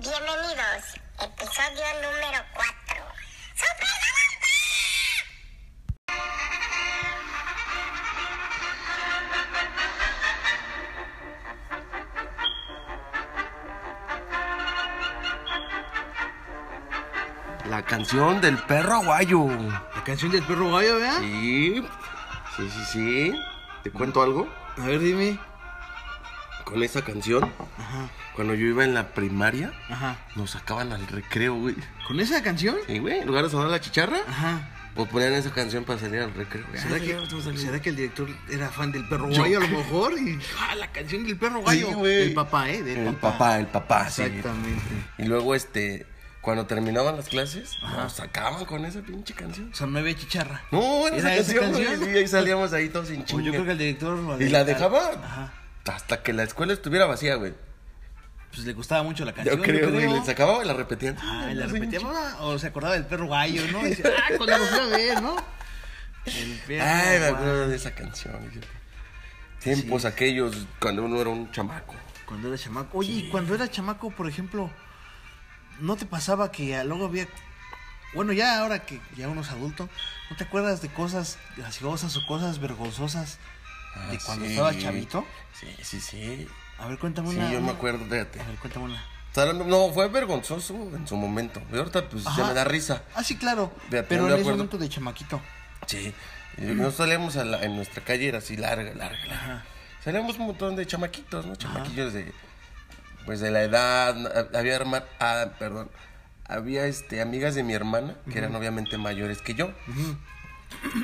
Bienvenidos, episodio número 4. ¡Super La canción del perro aguayo. La canción del perro gallo, ¿verdad? Sí, sí, sí, sí. ¿Te cuento algo? A ver, dime. Con esa canción, Ajá, cuando yo iba en la primaria, ajá. nos sacaban al recreo, güey. ¿Con esa canción? Sí, güey, en lugar de sonar la chicharra, Ajá. pues ponían esa canción para salir al recreo. ¿Será Ay, que, ya vamos a salir. ¿Será que el director era fan del perro Yo gallo a lo creo. mejor? Y, ah, la canción del perro gallo. Sí, güey. el papá, ¿eh? Del El papá, el papá, sí. Exactamente. Y luego, este, cuando terminaban las clases, nos sacaban con esa pinche canción. O sea, no había chicharra. No, era esa ¿Era esa canción, güey, sí, ahí salíamos ahí todos sin O chinga. yo creo que el director... Y la dejaba Ajá. hasta que la escuela estuviera vacía, güey. Pues le gustaba mucho la canción. Yo creo, le sacaba y la repetían. Ah, y la Sí, repetía, mamá, o se acordaba del perro gallo, ¿no? Y decía, ah, cuando lo fui a ver, ¿no? El perro Ay, me acuerdo de esa canción. Tiempos aquellos cuando uno era un chamaco. Cuando era chamaco. Oye, y cuando era chamaco, por ejemplo, ¿no te pasaba que luego había... Bueno, ya ahora que ya uno es adulto, ¿no te acuerdas de cosas graciosas o cosas vergonzosas de Ah, cuando sí. estaba chavito? Sí, sí, sí. A ver, cuéntame Sí, una. yo me acuerdo, fíjate. A ver, cuéntame una. No, fue vergonzoso en su momento. Y ahorita, pues, Ajá. ya me da risa. Ah, sí, claro. Fíjate, pero en ese acuerdo. momento de chamaquito. Sí. Y Nos salíamos a la- en nuestra calle, era así larga, larga, larga. Salíamos un montón de chamaquitos, ¿no? Chamaquillos de. Pues de la edad. Había herma- ah, perdón. Había este, amigas de mi hermana, que eran obviamente mayores que yo. Ujú.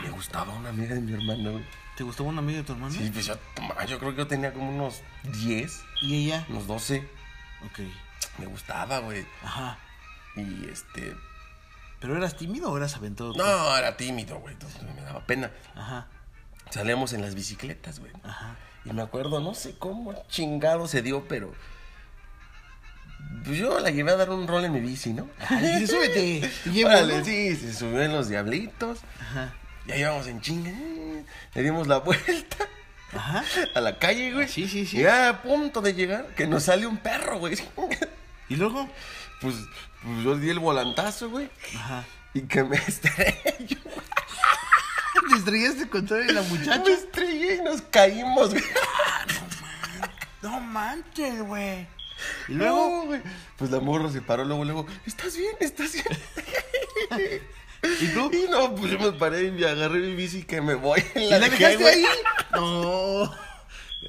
Me gustaba una amiga de mi hermana, güey. ¿Te gustaba una amiga de tu hermano? Sí, pues yo, yo creo que yo tenía como unos 10, ¿Y ella? unos 12. Ok. Me gustaba, güey. Ajá. Y este. ¿Pero eras tímido o eras aventuroso? No, era tímido, güey. Entonces me daba pena. Ajá. Salíamos en las bicicletas, güey. Ajá. Y me acuerdo, no sé cómo chingado se dio, pero. Pues yo la llevé a dar un rol en mi bici, ¿no? Ajá, y dice, súbete. Sí, se subió en los diablitos. Ajá. Y ahí en chinga. Le dimos la vuelta Ajá. a la calle, güey. Sí, sí, sí. Ya a punto de llegar, que nos sale un perro, güey. ¿Y luego? Pues, pues yo di el volantazo, güey. Ajá. Y que me estrellé. ¿Te estrellaste contra la muchacha? Me estrellé y nos caímos, güey. No manches, güey. Y luego. No, güey. Pues la morra se paró luego, luego. ¿Estás bien? ¿Estás bien? ¿Y tú? Y no, pues yo me paré y me agarré mi bici que me voy. ¿Y La, la dejé, dejaste güey. ahí? No.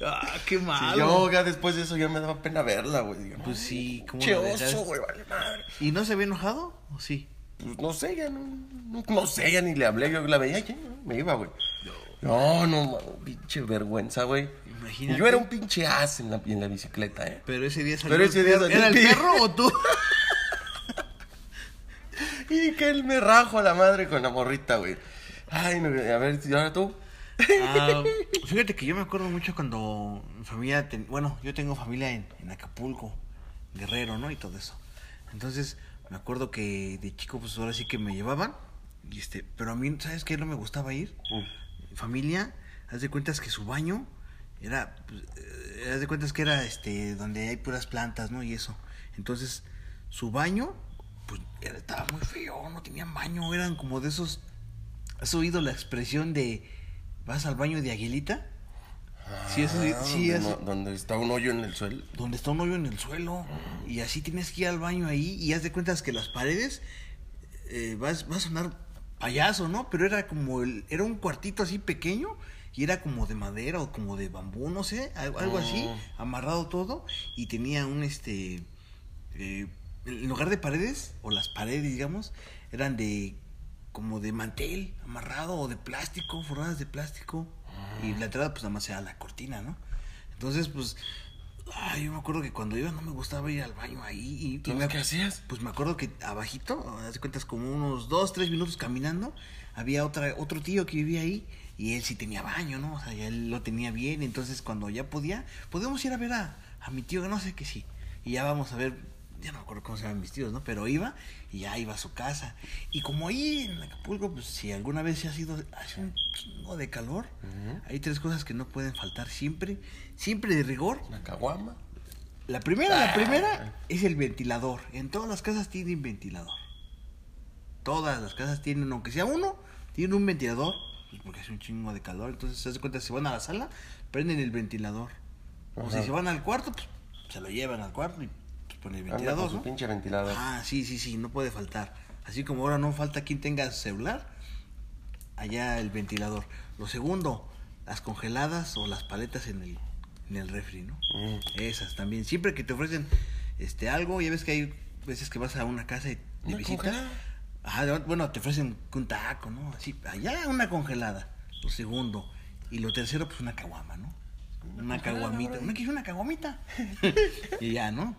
Ah, qué Sí, malo. yo ya después de eso ya me daba pena verla, güey. Pues sí, ¿cómo Che oso, güey, vale madre. ¿Y no se había enojado? ¿O sí? Pues no sé, ya no, no, no sé, ya ni le hablé. Yo la veía, ya me iba, güey. No, no, mano, pinche vergüenza, güey. Imagínate. Yo era un pinche as en la, en la bicicleta, ¿eh? Pero ese día salió Pero ese día salió ¿Era el perro o tú? Y que él me rajo a la madre con la morrita, güey. Ay, no, a ver, ¿y ahora tú? Ah, fíjate que yo me acuerdo mucho cuando mi familia, ten- bueno, yo tengo familia en, en Acapulco, Guerrero, ¿no? Y todo eso. Entonces, me acuerdo que de chico, pues ahora sí que me llevaban. Y este, pero a mí, ¿sabes qué? No me gustaba ir. Familia, haz de cuentas que su baño era, pues, eh, haz de cuentas que era este, donde hay puras plantas, ¿no? Y eso. Entonces, su baño, pues estaba muy feo, no tenían baño, eran como de esos. ¿Has oído la expresión de vas al baño de Aguilita? Sí, eso sí, Ah, sí, donde, eso- no- donde está un hoyo en el suelo. donde está un hoyo en el suelo y así tienes que ir al baño ahí y haz de cuentas que las paredes eh, vas, va a sonar payaso, ¿no? Pero era como el, era un cuartito así pequeño y era como de madera o como de bambú, no sé, algo, algo así, Oh. amarrado todo y tenía un este eh, en lugar de paredes o las paredes, digamos, eran de como de mantel amarrado o de plástico, forradas de plástico y la entrada pues nada más era la cortina, ¿no? Entonces, pues Ay, yo me acuerdo que cuando iba no me gustaba ir al baño ahí. Y, y me, ¿qué hacías? Pues me acuerdo que abajito, haz de cuentas como unos dos, tres minutos caminando, había otra, otro tío que vivía ahí y él sí tenía baño, ¿no? O sea, ya él lo tenía bien. Entonces cuando ya podía, podíamos ir a ver a, a mi tío, que no sé qué sí. Y ya vamos a ver, ya no me acuerdo cómo se llaman mis tíos, ¿no? Pero iba y ya iba a su casa. Y como ahí en Acapulco, pues si alguna vez se ha sido, hace un chingo de calor, hay tres cosas que no pueden faltar siempre, siempre de rigor. Una caguama. La primera, la primera es el ventilador. En todas las casas tienen ventilador. Todas las casas tienen, aunque sea uno, tienen un ventilador. Pues porque hace un chingo de calor. Entonces, se hace cuenta, si van a la sala, prenden el ventilador. O si se van al cuarto, pues se lo llevan al cuarto y ponen el Anda con ventilador, su ¿no? pinche ventilador. Ah, sí, sí, sí, no puede faltar. Así como ahora no falta quien tenga celular, allá el ventilador. Lo segundo, las congeladas o las paletas en el, en el refri, ¿no? Mm. Esas también. Siempre que te ofrecen este algo, ya ves que hay veces que vas a una casa y de Una visita. congelada. Ajá, bueno, te ofrecen un taco, ¿no? Así, allá una congelada. Lo segundo. Y lo tercero, pues una caguama, ¿no? Una caguamita. Una que es una caguamita. y ya, ¿no?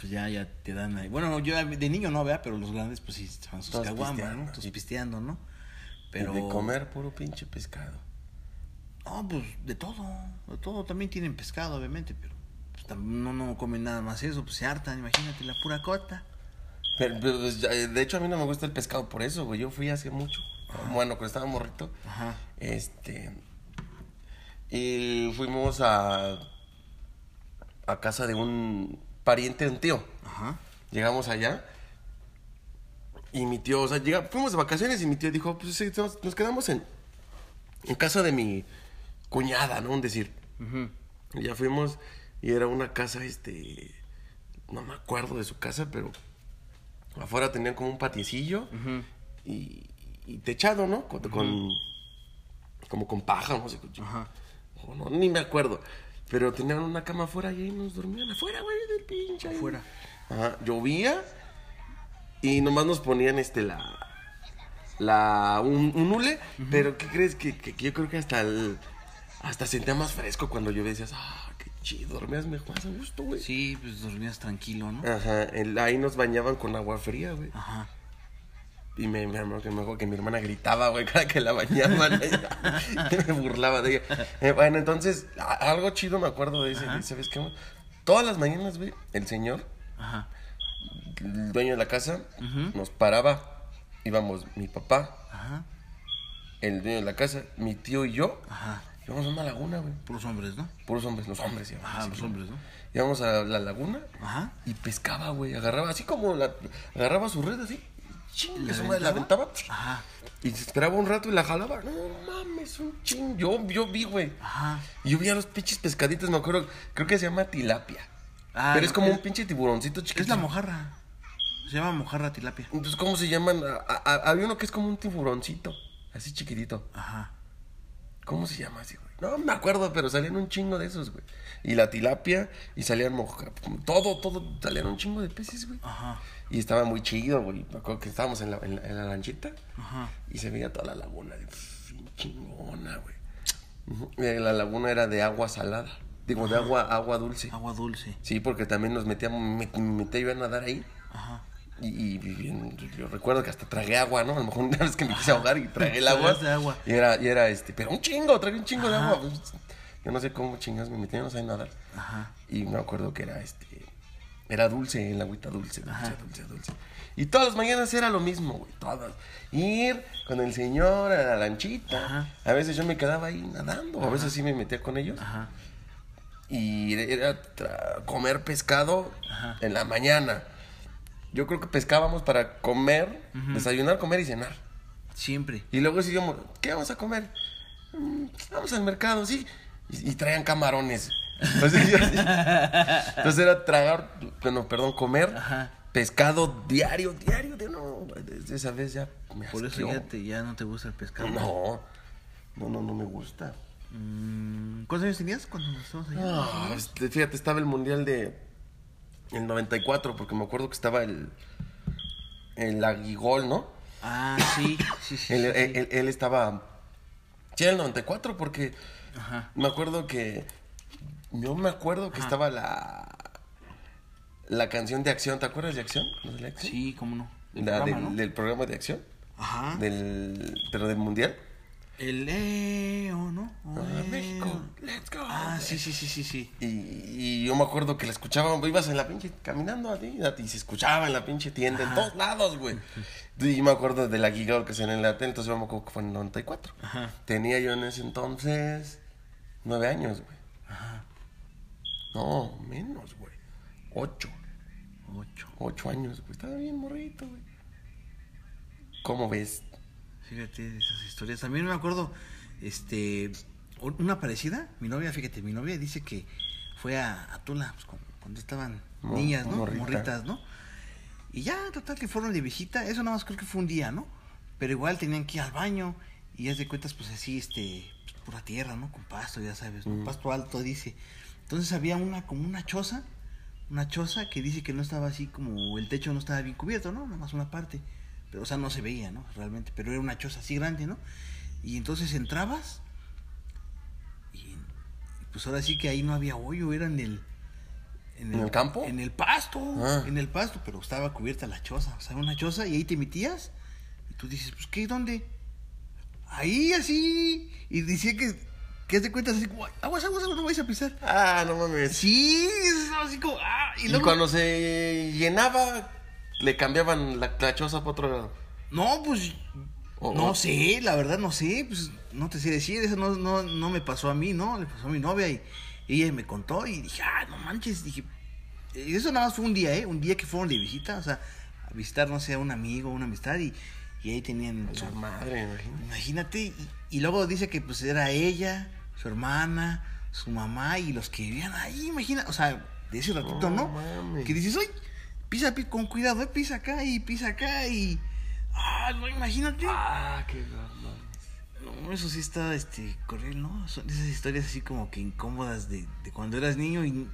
Pues ya, ya te dan ahí. Bueno, yo de niño no, vea, pero los grandes, pues sí, van sus Todos caguamas. ¿no? Todos pisteando, ¿no? Pero. Y de comer puro pinche pescado. No, pues de todo. De todo. También tienen pescado, obviamente, pero. Pues, no, no comen nada más eso, pues se hartan, imagínate, la pura cota. Pero, pero, pues, de hecho, a mí no me gusta el pescado por eso, güey. Yo fui hace mucho. Bueno, cuando estaba morrito. Ajá. Este. Y fuimos a. A casa de un pariente de un tío. Ajá. Llegamos allá. Y mi tío, o sea, llega, fuimos de vacaciones y mi tío dijo, pues sí, nos, nos quedamos en, en casa de mi cuñada, ¿no? Un decir. Y ya fuimos y era una casa, este, no me acuerdo de su casa, pero afuera tenían como un patiecillo y, y techado, ¿no? Con, con- como con paja, no sé. Ajá. O no, ni me acuerdo. Pero tenían una cama afuera y ahí nos dormían afuera, güey, del pinche. ahí. Afuera. Ajá, llovía y nomás nos ponían este la la un, un hule, pero ¿qué crees que, que- que yo creo que hasta el hasta sentía más fresco cuando llovía decías, "Ah, qué chido, dormías mejor más a gusto, güey." Sí, pues dormías tranquilo, ¿no? Ajá, el- ahí nos bañaban con agua fría, güey. Ajá. Y me, me, me acuerdo que mi hermana gritaba, güey, cada que la bañaban. me burlaba de ella. Eh, bueno, entonces, a- algo chido me acuerdo de ese, ¿sabes qué? Todas las mañanas, güey, el señor, Ajá. el dueño de la casa, nos paraba. Íbamos mi papá, Ajá. el dueño de la casa, mi tío y yo. Ajá. Íbamos a una laguna, güey. Puros hombres, ¿no? Puros hombres, los hombres íbamos. Ajá, los hombres, ¿no? Íbamos a la laguna Ajá. y pescaba, güey. Agarraba, así como la, agarraba su red así. Ching, ¿La esa madre la aventaba? Ajá. Y se esperaba un rato y la jalaba. No mames, un ching. Yo, yo vi, güey. Ajá. Y yo vi a los pinches pescaditos, me acuerdo. Creo que se llama tilapia. Ah, pero es como es- un pinche tiburoncito chiquito. Es la mojarra. Se llama mojarra tilapia. Entonces, ¿cómo se llaman? A- a- había uno que es como un tiburoncito. Así chiquitito. Ajá. ¿Cómo se llama así, güey? No me acuerdo, pero salían un chingo de esos, güey. Y la tilapia, y salían moja. Todo, todo, salían un chingo de peces, güey. Ajá. Y estaba muy chido, güey. Me acuerdo que estábamos en la, en la, en la lanchita. Ajá. Y se veía toda la laguna, bien chingona, güey. Eh, La laguna era de agua salada. Digo, de agua, agua dulce. Agua dulce. Sí, porque también nos metíamos, me, me metía yo a nadar ahí. Ajá. Y, y yo recuerdo que hasta tragué agua, ¿no? A lo mejor una vez que me quise ahogar y tragué el agua. Y era, y era este, pero un chingo, tragué un chingo de agua. pues, Yo no sé cómo chingas me metí, yo no sabía nadar. Ajá. Y me acuerdo que era este. Era dulce, el agüita dulce, dulce, Ajá. dulce, dulce. Y todas las mañanas era lo mismo, güey. Todas. Ir con el señor a la lanchita. Ajá. A veces yo me quedaba ahí nadando. A veces sí me metía con ellos. Ajá. Y era comer pescado Ajá. en la mañana. Yo creo que pescábamos para comer, desayunar, comer y cenar. Siempre. Y luego decíamos, ¿qué vamos a comer? "Mm, vamos al mercado, sí. Y, y traían camarones. Entonces, yo- entonces era tragar, bueno, perdón, comer Ajá. pescado diario, diario, de no, desde esa vez ya me Por eso asqueó. ya, te, ya no te gusta el pescado. No, no, no, no me gusta. Mm, ¿Cuántos años tenías cuando estábamos allá? Ah, este, fíjate, estaba el mundial de el 94, porque me acuerdo que estaba el el Aguigol, ¿no? Ah, sí, sí, sí. Él, sí, él- él- él estaba. Sí, el 94, porque Ajá. me acuerdo que. Yo me acuerdo que Ajá. estaba la. La canción de acción, ¿te acuerdas de acción? ¿No de acción? Sí, cómo no. El La programa, del, ¿no? del programa de acción. Ajá. Del, pero del mundial. El EO, ¿no? Ah. México, let's go. Ah, sí, sí, sí, sí, sí. Y, y yo me acuerdo que la escuchaba, ibas en la pinche caminando así, y se escuchaba en la pinche tienda, en todos lados, güey. Y me acuerdo de la giga que se en la tele, entonces yo me acuerdo que fue en el 94. Ajá. Tenía yo en ese entonces nueve años, güey. Ajá. No, menos, güey. Ocho. Ocho. Ocho años, güey. Estaba bien morrito, güey. ¿Cómo ves? Fíjate esas historias. También me acuerdo, este, una parecida. Mi novia, fíjate, mi novia dice que fue a, a Tula pues, cu- cuando estaban niñas, ¿no? morrita. Morritas, ¿no? Y ya, total, que fueron de visita. Eso nada más creo que fue un día, ¿no? Pero igual tenían que ir al baño. Y ya de cuentas, pues así, este, pues, pura tierra, ¿no? Con pasto, ya sabes, ¿no? Mm. Pasto alto, dice. Entonces había una, como una choza. Una choza que dice que no estaba así como el techo no estaba bien cubierto, ¿no? Nada más una parte. Pero, o sea, no se veía, ¿no? Realmente. Pero era una choza así grande, ¿no? Y entonces entrabas. Y, pues ahora sí que ahí no había hoyo, era en el. ¿En el campo? En el pasto. Ah. En el pasto, pero estaba cubierta la choza. O sea, una choza y ahí te metías. Y tú dices, pues, ¿qué? ¿Dónde? Ahí, así. Y decía que. Que te cuentas así como, aguas, aguas, aguas, no vais a pisar. Ah, no mames. Sí, eso así como, ah, y Y, luego. cuando se llenaba, le cambiaban la, la choza para otro lado. No, pues. No sé, la verdad no sé, pues no te sé decir, eso no, no, no me pasó a mí, ¿no? Le pasó a mi novia y ella me contó y dije, ah, no manches, dije, y eso nada más fue un día, ¿eh? Un día que fueron de visita, o sea, a visitar, no sé, a un amigo, una amistad y, y ahí tenían... Su madre, imagínate. Imagínate, y, y luego dice que pues era ella, su hermana, su mamá y los que vivían ahí, imagina, o sea, de ese ratito, No ¿no? Que dices, oye, pisa, pi- con cuidado, eh, pisa acá y pisa acá y... Ah, no, imagínate. Ah, qué mames. No, eso sí está, este, cruel, ¿no? Son esas historias así como que incómodas de, de cuando eras niño y...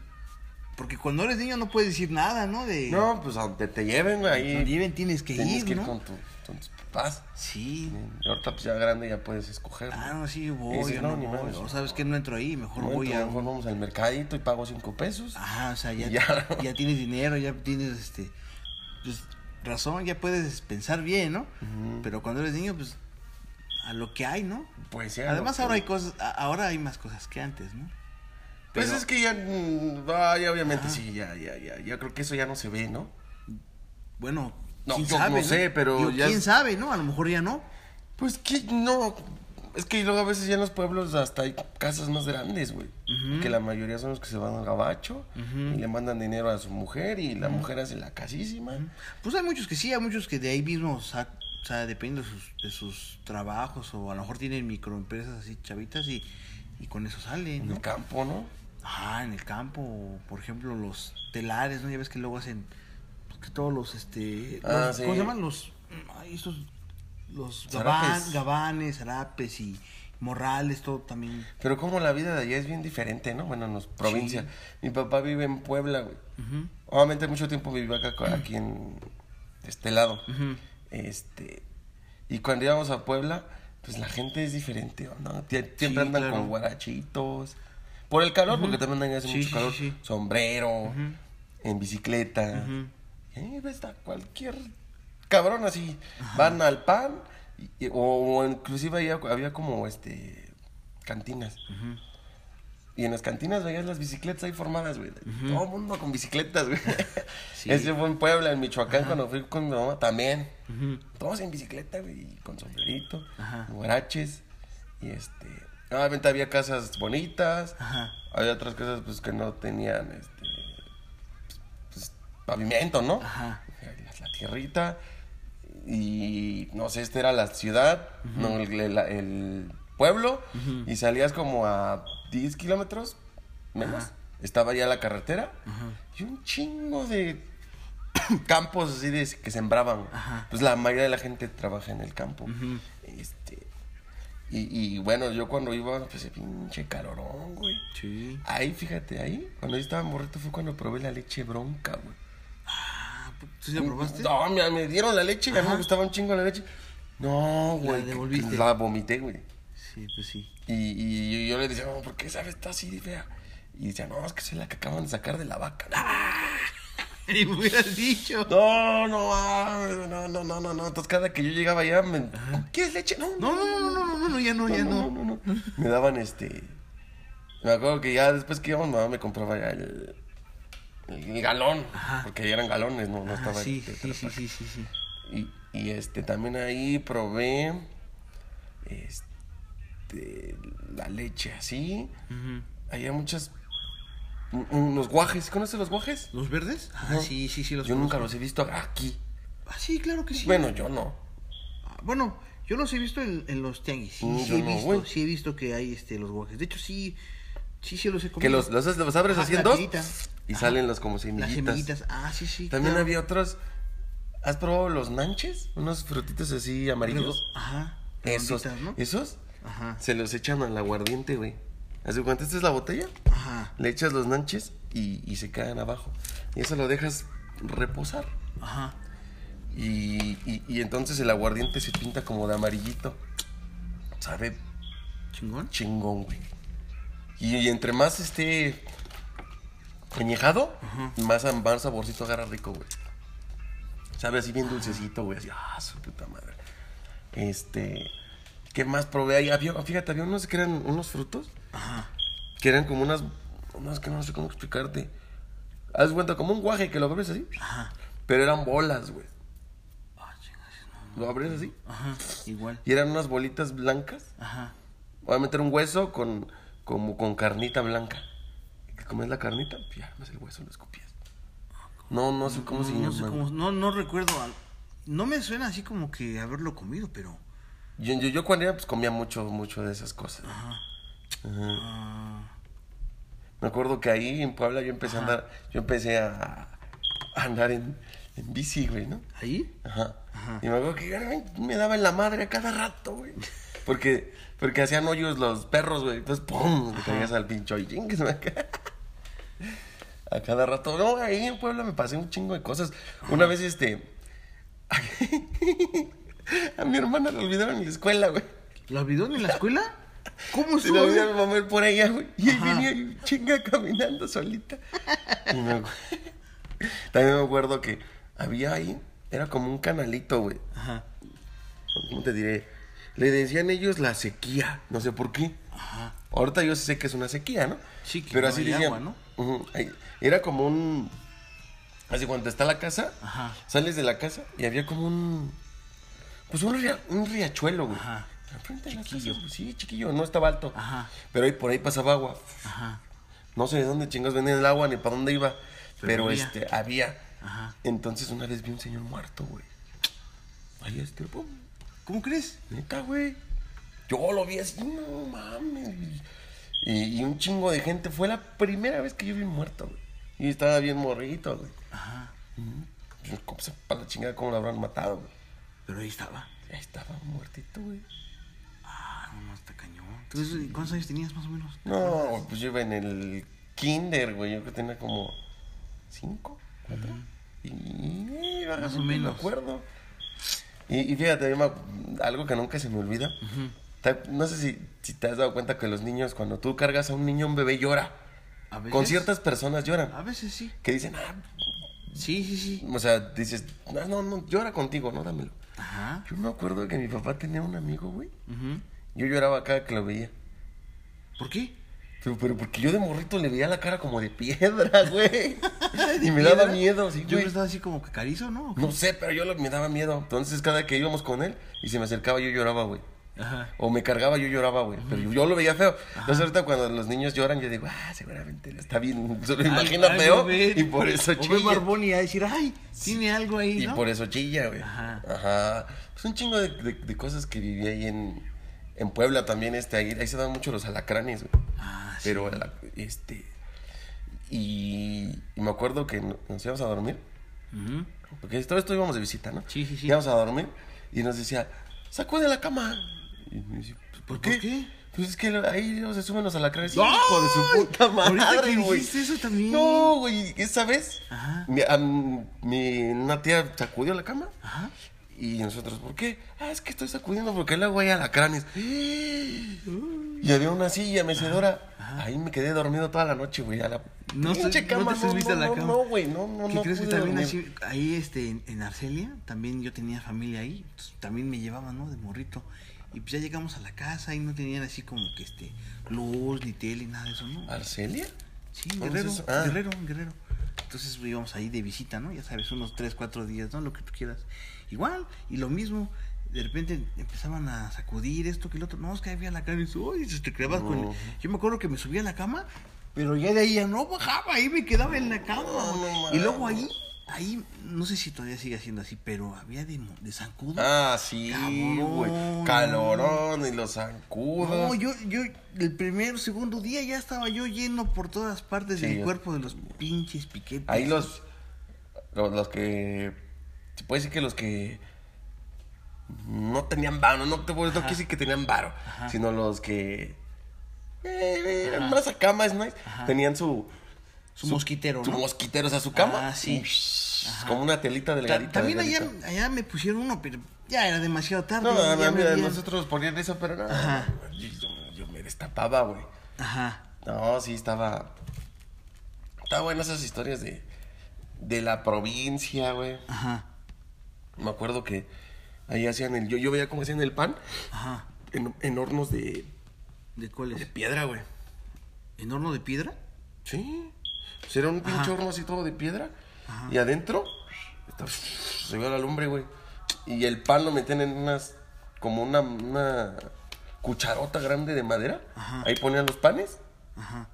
Porque cuando eres niño no puedes decir nada, ¿no? De... No, pues a donde te lleven, güey, ahí. Donde lleven tienes que tienes ir, que ir ¿no? con, tu- con tus papás. Sí. Y ahorita, pues ya grande, ya puedes escoger. Ah, ¿no? sí, voy, dices, o no, no, ni voy, madres. o sabes que no entro ahí, mejor voy a... mejor vamos al mercadito y pago cinco pesos. Ajá, o sea, ya, Y ya. ya. tienes dinero, ya tienes, este, pues, razón, ya puedes pensar bien, ¿no? Ujú. Pero cuando eres niño, pues, a lo que hay, ¿no? Pues ya. Además, ahora hay cosas, a- ahora hay más cosas que antes, ¿no? Pues Pero- es que ya, mm, ya obviamente sí, ya, ya, ya. Yo creo que eso ya no se ve, ¿no? Bueno, No, quién yo sabe, no sé, pero Digo, ya quién sabe, ¿no? A lo mejor ya no. Pues que no. Es que luego a veces ya en los pueblos hasta hay casas más grandes, güey. Que la mayoría son los que se van al gabacho y le mandan dinero a su mujer y la mujer hace la casísima. Pues hay muchos que sí, hay muchos que de ahí mismo, o sea, o sea, depende de sus, de sus trabajos o a lo mejor tienen microempresas así chavitas y, y con eso salen, En ¿no? el campo, ¿no? Ajá, en el campo, por ejemplo, los telares, ¿no? Ya ves que luego hacen pues, que todos los, este, Ah, los- sí. ¿cómo se llaman? Los, ay, estos, los gaban- gabanes, zarapes y morrales, todo también. Pero como la vida de allá es bien diferente, ¿no? Bueno, en la provincia. Mi papá vive en Puebla, güey. Obviamente mucho tiempo vivió acá, aquí en este lado. Este. Y cuando íbamos a Puebla, pues la gente es diferente, ¿no? Siempre Sí, andan claro. con guarachitos. Por el calor, porque también hace Sí, mucho calor. sí, sí. Sombrero, en bicicleta. Eh, ves a cualquier cabrón así. Van al pan, y- o, o inclusive ahí había como este cantinas. Y en las cantinas veías las bicicletas ahí formadas, güey. Todo el mundo con bicicletas, güey. Sí. Ese fue en Puebla, en Michoacán, cuando fui con mi mamá también. Todos en bicicleta, güey, con sombrerito, guaraches. Y este. Obviamente había casas bonitas. Ajá. Había otras casas, pues, que no tenían, este. Pues, pavimento, ¿no? Ajá. La, la tierrita. Y no sé, esta era la ciudad, no, el, el- el pueblo. Y salías como a 10 kilómetros menos. Ajá. Estaba ya la carretera. Y un chingo de campos así de que sembraban. Pues la mayoría de la gente trabaja en el campo. Este. Y, y bueno, yo cuando iba, pues pinche calorón, güey. Sí. Ahí, fíjate, ahí, cuando yo estaba morrito fue cuando probé la leche bronca, güey. Ah, ¿tú sí la probaste? No, me, me dieron la leche y a mí me Ajá. gustaba un chingo la leche. No, La güey. que- devolviste. La vomité, güey. Sí, pues sí. Y, y yo le decía, no, ¿por qué sabe está así fea? Y decía, no, es que es la que acaban de sacar de la vaca. Y me hubieras dicho. No, no, ah, no, no, no, no, no. Entonces cada que yo llegaba allá, me, ¿quieres leche? No, No, no, no, no, no, no, no, ya no, ya no. no, no. Me daban este. Me acuerdo que ya después que íbamos, mamá me compraba ya el, el galón. Ajá. Porque ya eran galones, no, no Ah, estaba. sí, el sí, sí, sí, sí, sí. Y, y este, también ahí probé. Este. La leche así. Ujú. Había muchas unos guajes. ¿Conoces los guajes? ¿Los verdes? Ah, sí, sí, sí, los Yo nunca los he visto aquí. Ah, sí, claro que sí. Bueno, yo no. Ah, Bueno, yo los he visto en, en los tianguis. Sí, Mm, sí yo he no, visto, sí he visto que hay este los guajes. De hecho, sí, sí, sí los he comido. Que los, los, los abres tirita. y salen los como Las semillitas. semillitas. Ah, sí, sí. También claro. había otros. ¿Has probado los nanches? Unos frutitos así amarillos. Ajá. Esos. ¿no? Esos Ajá. se los echan al aguardiente, güey. ¿Haz de cuenta? Esta es la botella. Ajá. Le echas los nanches y, y se caen abajo. Y eso lo dejas reposar. Ajá. Y, y, y entonces el aguardiente se pinta como de amarillito. Sabe Chingón. chingón, güey. Y, y entre más esté añejado, más, más saborcito agarra rico, güey. Sabe así bien dulcecito, güey. Así, ah, su puta madre. Este. ¿Qué más probé ahí? Había, fíjate, había unos que eran unos frutos. Ajá. Que eran como unas. Unas que no sé cómo explicarte. Haz cuenta, como un guaje que lo abres así. Ajá. Pero eran bolas, güey. Ah, chingas, no. Lo abres así. Ajá. Igual. Y eran unas bolitas blancas. Ajá. Voy a meter un hueso con, como con carnita blanca. Que comes la carnita, pues ya, más el hueso lo escupías. No, no sé cómo se no, llama. sé cómo- no, no recuerdo. al- No me suena así como que haberlo comido, pero. Yo, yo, yo cuando era, pues comía mucho, mucho de esas cosas. Ajá. Ajá. Me acuerdo que ahí en Puebla yo empecé a andar, yo empecé a, a andar en, en bici, güey, ¿no? ¿Ahí? Ajá. Ajá. Y me acuerdo que ay, me daba en la madre a cada rato, güey. Porque, porque hacían hoyos los perros, güey. Entonces, ¡pum! Te caías al pincho y chingues, A cada rato. No, ahí en Puebla me pasé un chingo de cosas. Una vez, este. a mi hermana la olvidaron en la escuela, güey. ¿La olvidó en la escuela? ¿Cómo Se la olvidó a mi mamá ir por ella, güey. Y ahí venía chinga caminando solita. Y me También me acuerdo que había ahí, era como un canalito, güey. Ajá. ¿Cómo te diré? Le decían ellos la sequía, no sé por qué. Ajá. Ahorita yo sé que es una sequía, ¿no? Sí, que Pero no así decían. agua, ¿no? Era como un. Así cuando está la casa, Ajá. sales de la casa y había como un. Pues un, ria- un riachuelo, güey. Ajá. Enfrente de las Chiquillo. casas, güey. Sí, chiquillo, no estaba alto. Ajá. Pero ahí por ahí pasaba agua. Ajá. No sé de dónde chingas venía el agua ni para dónde iba. Pero, Pero había. este, había. Ajá. Entonces una vez vi un señor muerto, güey. Ahí este, pum. ¿Cómo crees? Neta, güey. Yo lo vi así, no mames. Y, y un chingo de gente. Fue la primera vez que yo vi muerto, güey. Y estaba bien morrito, güey. Ajá. Yo, ¿Cómo se para la chingada cómo lo habrán matado, güey? Pero ahí estaba. Ahí estaba muertito, güey. Ah, no, no, está cañón. Entonces, ¿cuántos años tenías más o menos? No, pues yo iba en el kinder, güey. Yo creo que tenía como cinco, cuatro. Y eh, Más o no menos. Me acuerdo. Y, y fíjate, yo algo que nunca se me olvida. No sé si, si te has dado cuenta que los niños, cuando tú cargas a un niño, un bebé llora. A veces. Con ciertas personas lloran. A veces sí. Que dicen, ah, Sí, sí, sí. o sea, dices, no, no, no, llora contigo, no, dámelo. Ajá. Yo me acuerdo que mi papá tenía un amigo, güey. Ujú. Yo lloraba cada que lo veía. ¿Por qué? Pero, pero porque yo de morrito le veía la cara como de piedra, güey. y me daba miedo, sí, Yo güey. estaba así como que carizo, ¿no? No sé, pero yo lo- me daba miedo. Entonces, cada que íbamos con él y se me acercaba, yo lloraba, güey. Ajá. O me cargaba, yo lloraba, güey. Pero yo, yo lo veía feo. Entonces, ahorita cuando los niños lloran, yo digo, ah, seguramente está bien. Se lo imagina feo y por eso o chilla. barbón y a decir, ay, tiene algo ahí, Y ¿no? por eso chilla, güey. Ajá. Ajá. Pues un chingo de, de- de cosas que viví ahí en, en Puebla también. Este, ahí, ahí se dan mucho los alacranes, güey. Ah, sí. Pero, la- este. Y, y me acuerdo que no- nos íbamos a dormir. Ujú. Porque todo esto íbamos de visita, ¿no? Sí, sí, sí. Íbamos a dormir y nos decía, sacude la cama. Y me decía, "¿Pues ¿por qué? ¿Por qué? Pues es que ahí no se suben los alacranes. ¡Ay! Hijo de su puta madre, güey. eso también. No, güey, esa vez, Ajá. mi, mi- una tía sacudió la cama. Ajá. Y nosotros, ¿por qué? Ah, es que estoy sacudiendo porque luego hay alacranes. Y había una silla mecedora. Ahí me quedé dormido toda la noche, güey. A la No pinche cama. no te subiste a la no, cama. No, güey, no, no, ¿Qué no. crees que también así, ahí este, en, en Arcelia, también yo tenía familia ahí, también me llevaban, ¿no? De morrito. Y pues ya llegamos a la casa y no tenían así como que este, luz, ni tele, nada de eso, ¿no? ¿Arcelia? Sí, ¿Dónde es Guerrero, eso? Ah. Guerrero, Guerrero. Entonces íbamos ahí de visita, ¿no? Ya sabes, unos 3, 4 días, ¿no? Lo que tú quieras. Igual, y lo mismo, de repente empezaban a sacudir esto que el otro. No, es que había la cara y uy, se te quedabas con... Ujú. Yo me acuerdo que me subía a la cama Pero ya de ahí ya no bajaba, ahí me quedaba en la cama. No, no y luego ahí, ahí, no sé si todavía sigue siendo así, pero había de, de zancudo. Ah, sí, güey. Calorón y los zancudos. No, yo, yo, el primer, segundo día ya estaba yo lleno por todas partes Sí, del yo- cuerpo de los pinches piquetes. Ahí los, los, los que. Puede decir que los que. No tenían varo, no te puedo no quiero decir que tenían varo, sino los que. Eh, eran más acá, más nice. Tenían su. Su mosquitero, Su ¿no? mosquitero, o sea, su cama. Ah, sí. como una telita Ta- delgadita. También allá, delgadita. allá me pusieron uno, pero ya era demasiado tarde. No, no, me mira, nosotros ponían eso, pero no. Ajá. Yo me destapaba, güey. Ajá. No, sí, estaba. Estaba buenas esas historias de. De la provincia, güey. Ajá. Me acuerdo que ahí hacían el. Yo, yo veía cómo hacían el pan Ajá. en, en hornos de, ¿De cuál de piedra, güey. ¿En horno de piedra? Sí. Pues era un pinche horno así todo de piedra. Y adentro estaba- se veía la lumbre, güey. Y el pan lo metían en unas. Como una, una cucharota grande de madera. Ajá. Ahí ponían los panes. Ajá.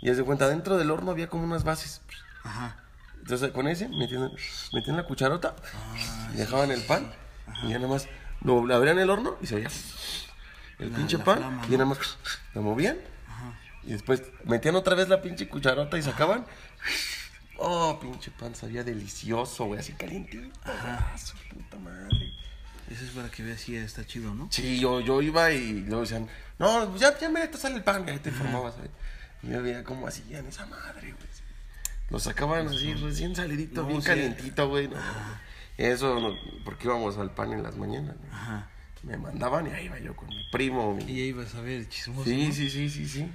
Y de cuenta, dentro del horno había como unas bases. Ajá. Entonces con ese metían, metían la cucharota y dejaban el pan. Y ya nada más lo abrían el horno y se veía el La- pinche la pan. flama, y nada más lo movían. Y después metían otra vez la pinche cucharota y sacaban. Oh, pinche pan, sabía delicioso, güey, así calientito. Ah, su puta madre. Eso es para que veas si está chido, ¿no? Sí, yo, yo iba y luego decían, no, pues ya, ya mira, te sale el pan, y ahí te formabas. güey. Y yo veía cómo hacían esa madre, güey. Lo sacaban así, recién salidito, No, bien sí. calientito, güey. no. Eso, no, porque íbamos al pan en las mañanas. Ajá. Me mandaban y ahí iba yo con mi primo. mi- Y ahí ibas a ver el chismoso. Sí, sí, sí, sí, sí.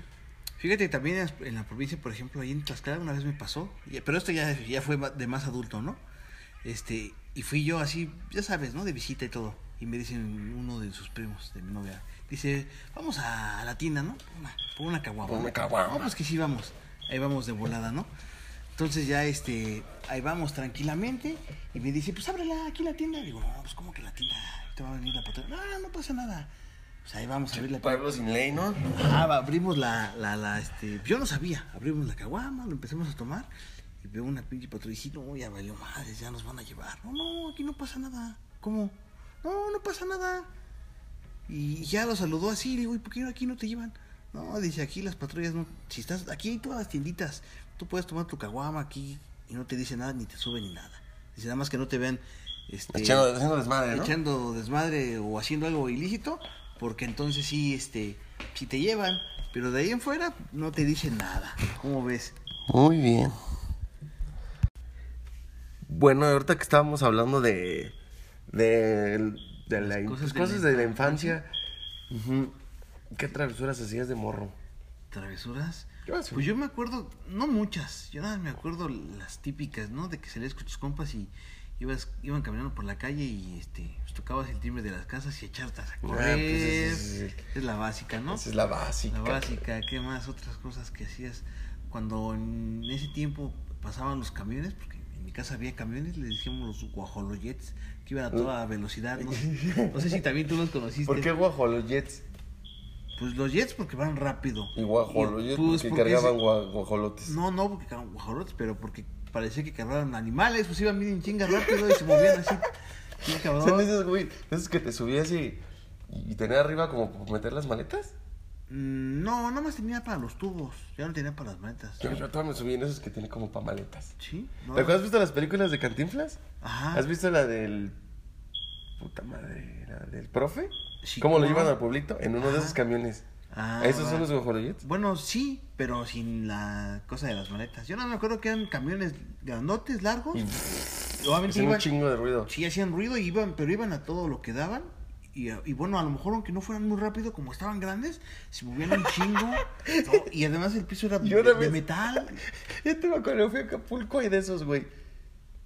Fíjate, también en- la provincia, por ejemplo, ahí en Tlaxcala una vez me pasó, pero esto ya, ya fue de más adulto, ¿no? Este, y fui yo así, ya sabes, ¿no? De visita y todo. Y me dicen uno de sus primos, de mi novia, dice, vamos a la tienda, ¿no? Por una, caguama. Por una caguama. No, pues que sí vamos. Ahí vamos de volada, ¿no? Entonces ya, este, ahí vamos tranquilamente. Y me dice, pues ábrela aquí la tienda. Digo, no, pues ¿cómo que la tienda? Te va a venir la patrona. No, no pasa nada. Pues ahí vamos a abrir la. Pueblo sin ley, ¿no? Ah, abrimos la, la, la, este, yo no sabía, abrimos la caguama, lo empezamos a tomar y veo una pinche patrulla y dije, no, ya valió madre, ya nos van a llevar. No, no, aquí no pasa nada. ¿Cómo? No, no pasa nada. Y ya lo saludó así, le digo, ¿y por qué aquí no te llevan? No, dice, aquí las patrullas no, si estás, aquí hay todas las tienditas, tú puedes tomar tu caguama aquí y no te dice nada, ni te sube ni nada. Dice, nada más que no te vean, este, Echando, desmadre, ¿no? echando desmadre o haciendo algo ilícito, porque entonces sí, este, si te llevan, pero de ahí en fuera no te dicen nada. ¿Cómo ves? Muy bien. Bueno, ahorita que estábamos hablando de. de, de la, cosas de la de la infancia. ¿Qué travesuras hacías de morro? ¿Travesuras? Pues yo me acuerdo, no muchas, yo nada me acuerdo las típicas, ¿no? De que salías con tus compas y ibas, iban caminando por la calle y este, pues, tocabas el timbre de las casas y echarte a correr. pues, ese es- es la básica, ¿no? Esa es la básica. La básica, ¿qué más? Otras cosas que hacías cuando en ese tiempo pasaban los camiones, porque en mi casa había camiones, les decíamos los guajolojets, que iban a toda velocidad, ¿no? No sé si también tú los conociste. ¿Por qué guajolojets? Pues los jets porque van rápido. Y guajolojets Pues, porque, porque cargaban guajolotes. No, no porque cargaban guajolotes, pero porque parecía que cargaban animales, pues iban bien en chinga rápido y se movían así. ¿Son esos, güey? Esos que te subías y, y tenía arriba como para meter las maletas? Mm, No, nada más tenía para los tubos, ya no tenía para las maletas. Yo, yo todavía me subí en esos que tienen como para maletas. ¿Sí? No. ¿Te acuerdas? ¿Has visto las películas de Cantinflas? Ajá. ¿Has visto la del. puta madre, la del profe? ¿Cómo lo ¿cómo llevan al pueblito? En uno de esos camiones. Ah, ¿Esos va. son los guajolojets? Bueno, sí, pero sin la cosa de las maletas. Yo no me acuerdo que eran camiones grandotes, largos. Y Obviamente un chingo de ruido. sí hacían ruido, y iban, pero iban a todo lo que daban. Y, y bueno, a lo mejor aunque no fueran muy rápido, como estaban grandes, se movían un chingo. ¿no? Y además el piso era de, de metal. Ya te me acuerdo, fui a Acapulco y de esos, güey.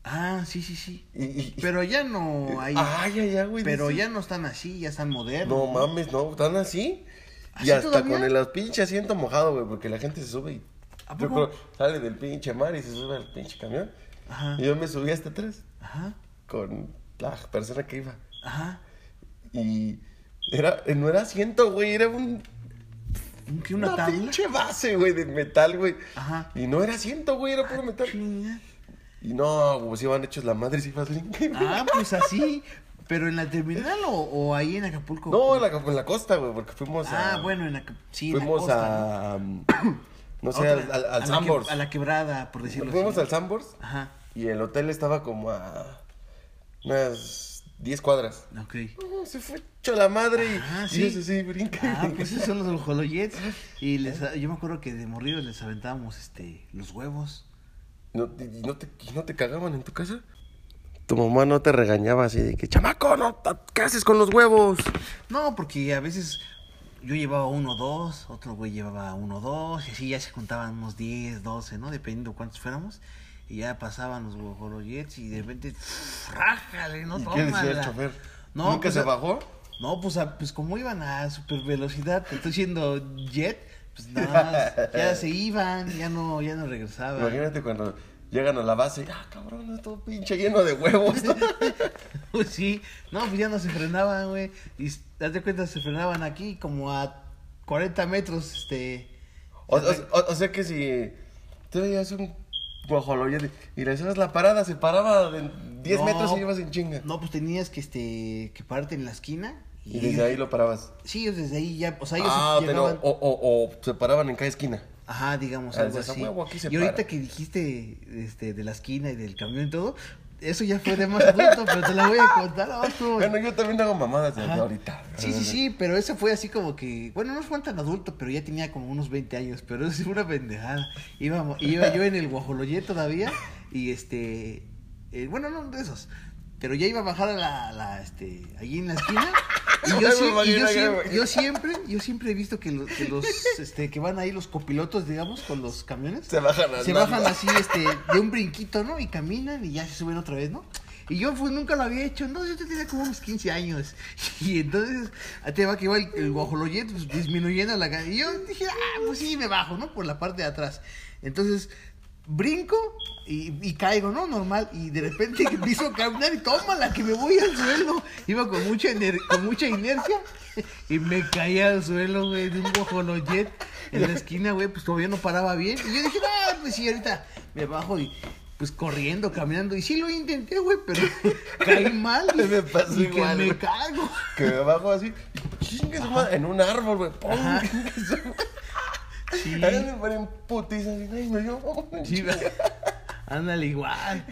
Ah, sí, sí, sí. Y, y- Pero ya no hay. Ay, ay, ay, güey. pero ya no están así, ya están modernos. No mames, no, están así. ¿Así Y hasta todavía? con el pinche asiento mojado, güey, porque la gente se sube y. ¿A Yo creo, sale del pinche mar y se sube al pinche camión. Ajá. Y yo me subí hasta atrás Ajá, con la persona que iba. ajá. Y era, no era asiento, güey, era un. ¿Un qué? ¿Una Una tabla? pinche base, güey, de metal, güey. Ajá. Y no era asiento, güey, era puro metal. Chinga. Y no, pues iban hechos la madre si. Ah, pues así. ¿Pero en la terminal o, o ahí en Acapulco? No, en la, en la costa, güey, porque fuimos a... Ah, bueno, en Acapulco. Sí, en la Fuimos costa, ¿no? a... um, No sé, Otra, al, al, al a la que-. A la quebrada, por decirlo Fuimos así. al Sambors Ajá, y el hotel estaba como a unas 10 cuadras. ok. No, se fue hecho la madre Ah, y sí. eso sí, brinca. Ah, pues esos son los holoyets. Y les, yo me acuerdo que de morridos les aventábamos este, los huevos. ¿No, te- y no, te, y no te cagaban en tu casa? Tu mamá no te regañaba así de que, chamaco, no, ¿qué haces con los huevos? No, porque a veces yo llevaba uno o dos, otro güey llevaba uno o dos, y así ya se juntaban unos 10, 12, ¿no? Dependiendo cuántos fuéramos. Y ya pasaban los holoyets y de repente, rájale, no ¿Y qué decía el chofer? No, ¿Nunca pues, se bajó? No, pues, a- pues como iban a super velocidad, te estoy diciendo jet, pues nada más, ya se iban, ya no, ya no regresaban. Imagínate cuando llegan a la base, ah, cabrón, es todo pinche lleno de huevos. Pues sí, no, pues ya no se frenaban, güey. Y date cuenta, se frenaban aquí como a 40 metros, este. o, o- o- o sea que si tú veías un guajolote y le hacías la parada, se paraba de 10 No, metros y ibas en chinga. No, pues tenías que, este, que pararte en la esquina. Y desde ahí lo parabas. Sí, desde ahí ya, o sea, ellos Ah, pero, llegaban... o, o, o se paraban en cada esquina. Ajá, digamos, Ah, algo dices, "A así. y ahorita para". que dijiste este, de la esquina y del camión y todo, eso ya fue de más adulto, pero te la voy a contar. estuvo- Bueno, yo también hago mamadas desde ahorita. Sí, sí, sí, pero eso fue así como que, bueno, no fue tan adulto, pero ya tenía como unos 20 años, pero eso fue una pendejada. Iba, iba yo en el Guajoloyé todavía y este, eh, bueno, no de esos, pero ya iba a bajar a la, la, este, allí en la esquina. Y yo, y siempre, yo siempre, yo siempre he visto que, lo- que los, este, que van ahí los copilotos, digamos, con los camiones. Se bajan Se bajan así, este, de un brinquito, ¿no? Y caminan y ya se suben otra vez, ¿no? Y yo pues nunca lo había hecho, entonces yo tenía como unos 15 años. Y entonces, te va que iba el, el guajoloyet pues, disminuyendo la Y yo dije, ah, pues sí, me bajo, ¿no? Por la parte de atrás. Entonces, brinco y, y caigo, ¿no? Normal. Y de repente empiezo a caminar y tómala, que me voy al suelo. Iba con mucha, con mucha inercia y me caí al suelo, güey, de un guajoloyet en la esquina, güey, pues todavía no paraba bien. Y yo dije, ah, pues sí, ahorita me bajo y pues corriendo, caminando. Y sí lo intenté, güey, pero caí mal. y- Me pasó y que me caigo. Que me bajo así, chingue su madre, en un árbol, güey. ¡pum! Sí. Me ponen putizas y me dio. Sí. Ándale igual.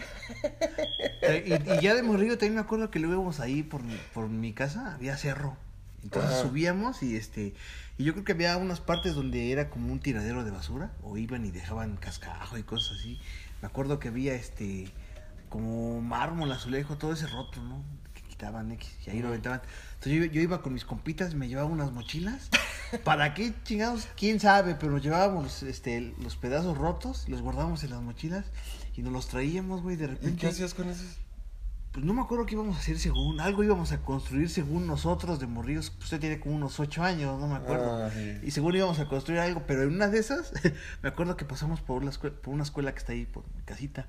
Y, y ya de morrillo también me acuerdo que luego íbamos ahí por, mi- por mi casa, había cerro. Entonces Ajá. subíamos y este y yo creo que había unas partes donde era como un tiradero de basura o iban y dejaban cascajo y cosas así. Me acuerdo que había este como mármol, azulejo, todo ese roto, ¿no? Que quitaban X y ahí lo aventaban. Entonces yo, yo iba con mis compitas, me llevaba unas mochilas. ¿Para qué chingados? ¿Quién sabe? Pero nos llevábamos este, los pedazos rotos, los guardábamos en las mochilas y nos los traíamos, güey, de ¿Y repente. qué hacías con esos? Pues no me acuerdo qué íbamos a hacer según, algo íbamos a construir según nosotros de morrillos. Usted tiene como unos ocho años, no me acuerdo. Ah, sí. Y según íbamos a construir algo, pero en una de esas, me acuerdo que pasamos por una escuela que está ahí por mi casita.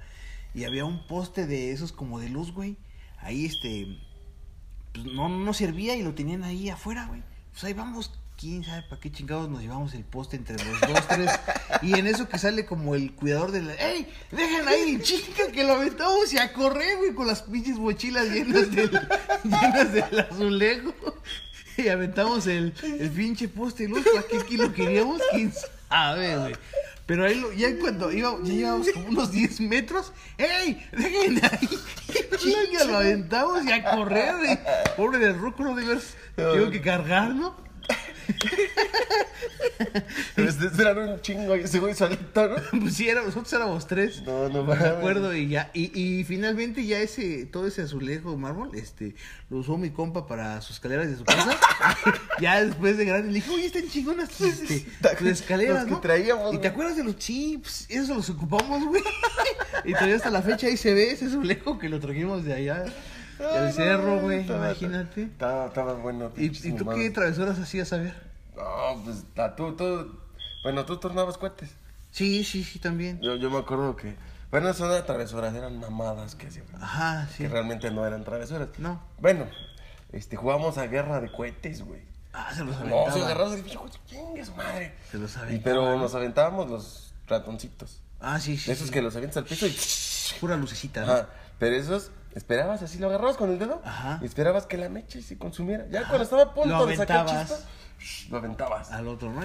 Y había un poste de esos como de luz, güey. Ahí este, pues no, no servía y lo tenían ahí afuera, güey. Pues ahí vamos, quién sabe para qué chingados nos llevamos el poste entre los dos, tres. Y en eso que sale como el cuidador de la. ¡Ey! ¡Dejen ahí, chica! Que lo aventamos y a correr, güey, con las pinches mochilas llenas del, llenas del azulejo. Y aventamos el, el pinche poste luz. ¿Para qué aquí lo queríamos? ¿Quién sabe, güey? Pero ahí lo, ya cuando iba, ya llevábamos como unos 10 metros, ¡ey! ¡Dejen ahí! Chinga, lo aventamos y a correr, güey. Pobre del ruco, no de ver, tengo que cargar, ¿no? Ustedes eran un chingo y ese güey solito, ¿no? Pues sí, nosotros éramos tres. No, no me mames. acuerdo y ya. Y, y finalmente ya ese, todo ese azulejo mármol, este, lo usó mi compa para sus escaleras de su casa. ya después de grande le dije, oye, están chingonas tus, este, tus escaleras, Los que ¿no? traíamos, ¿Y te acuerdas de los chips? Eso los ocupamos, güey. y todavía hasta la fecha ahí se ve ese azulejo que lo trajimos de allá. Del cerro, güey, imagínate. Estaba, estaba bueno. ¿Y, y tú qué travesuras hacías a ver? No, pues tú, tú. Bueno, tú tornabas cohetes. Sí, sí, sí, también. Yo, yo me acuerdo que. Bueno, eso no eran travesuras, eran mamadas que hacían. Ajá, sí. Que realmente no eran travesuras. No. Bueno, este, jugamos a guerra de cohetes, güey. Ah, se los No, aventaba. se agarraba y dijo, chingue su madre. Se los Y, aventaba. pero nos aventábamos los ratoncitos. Ah, sí, sí. Esos sí. que los avientas al piso y... Pura lucecita, ¿no? Ajá. Pero esos, esperabas así, lo agarrabas con el dedo Ajá. y esperabas que la mecha se consumiera. Ya cuando estaba a punto de sacar chispa, lo aventabas. Al otro, ¿no?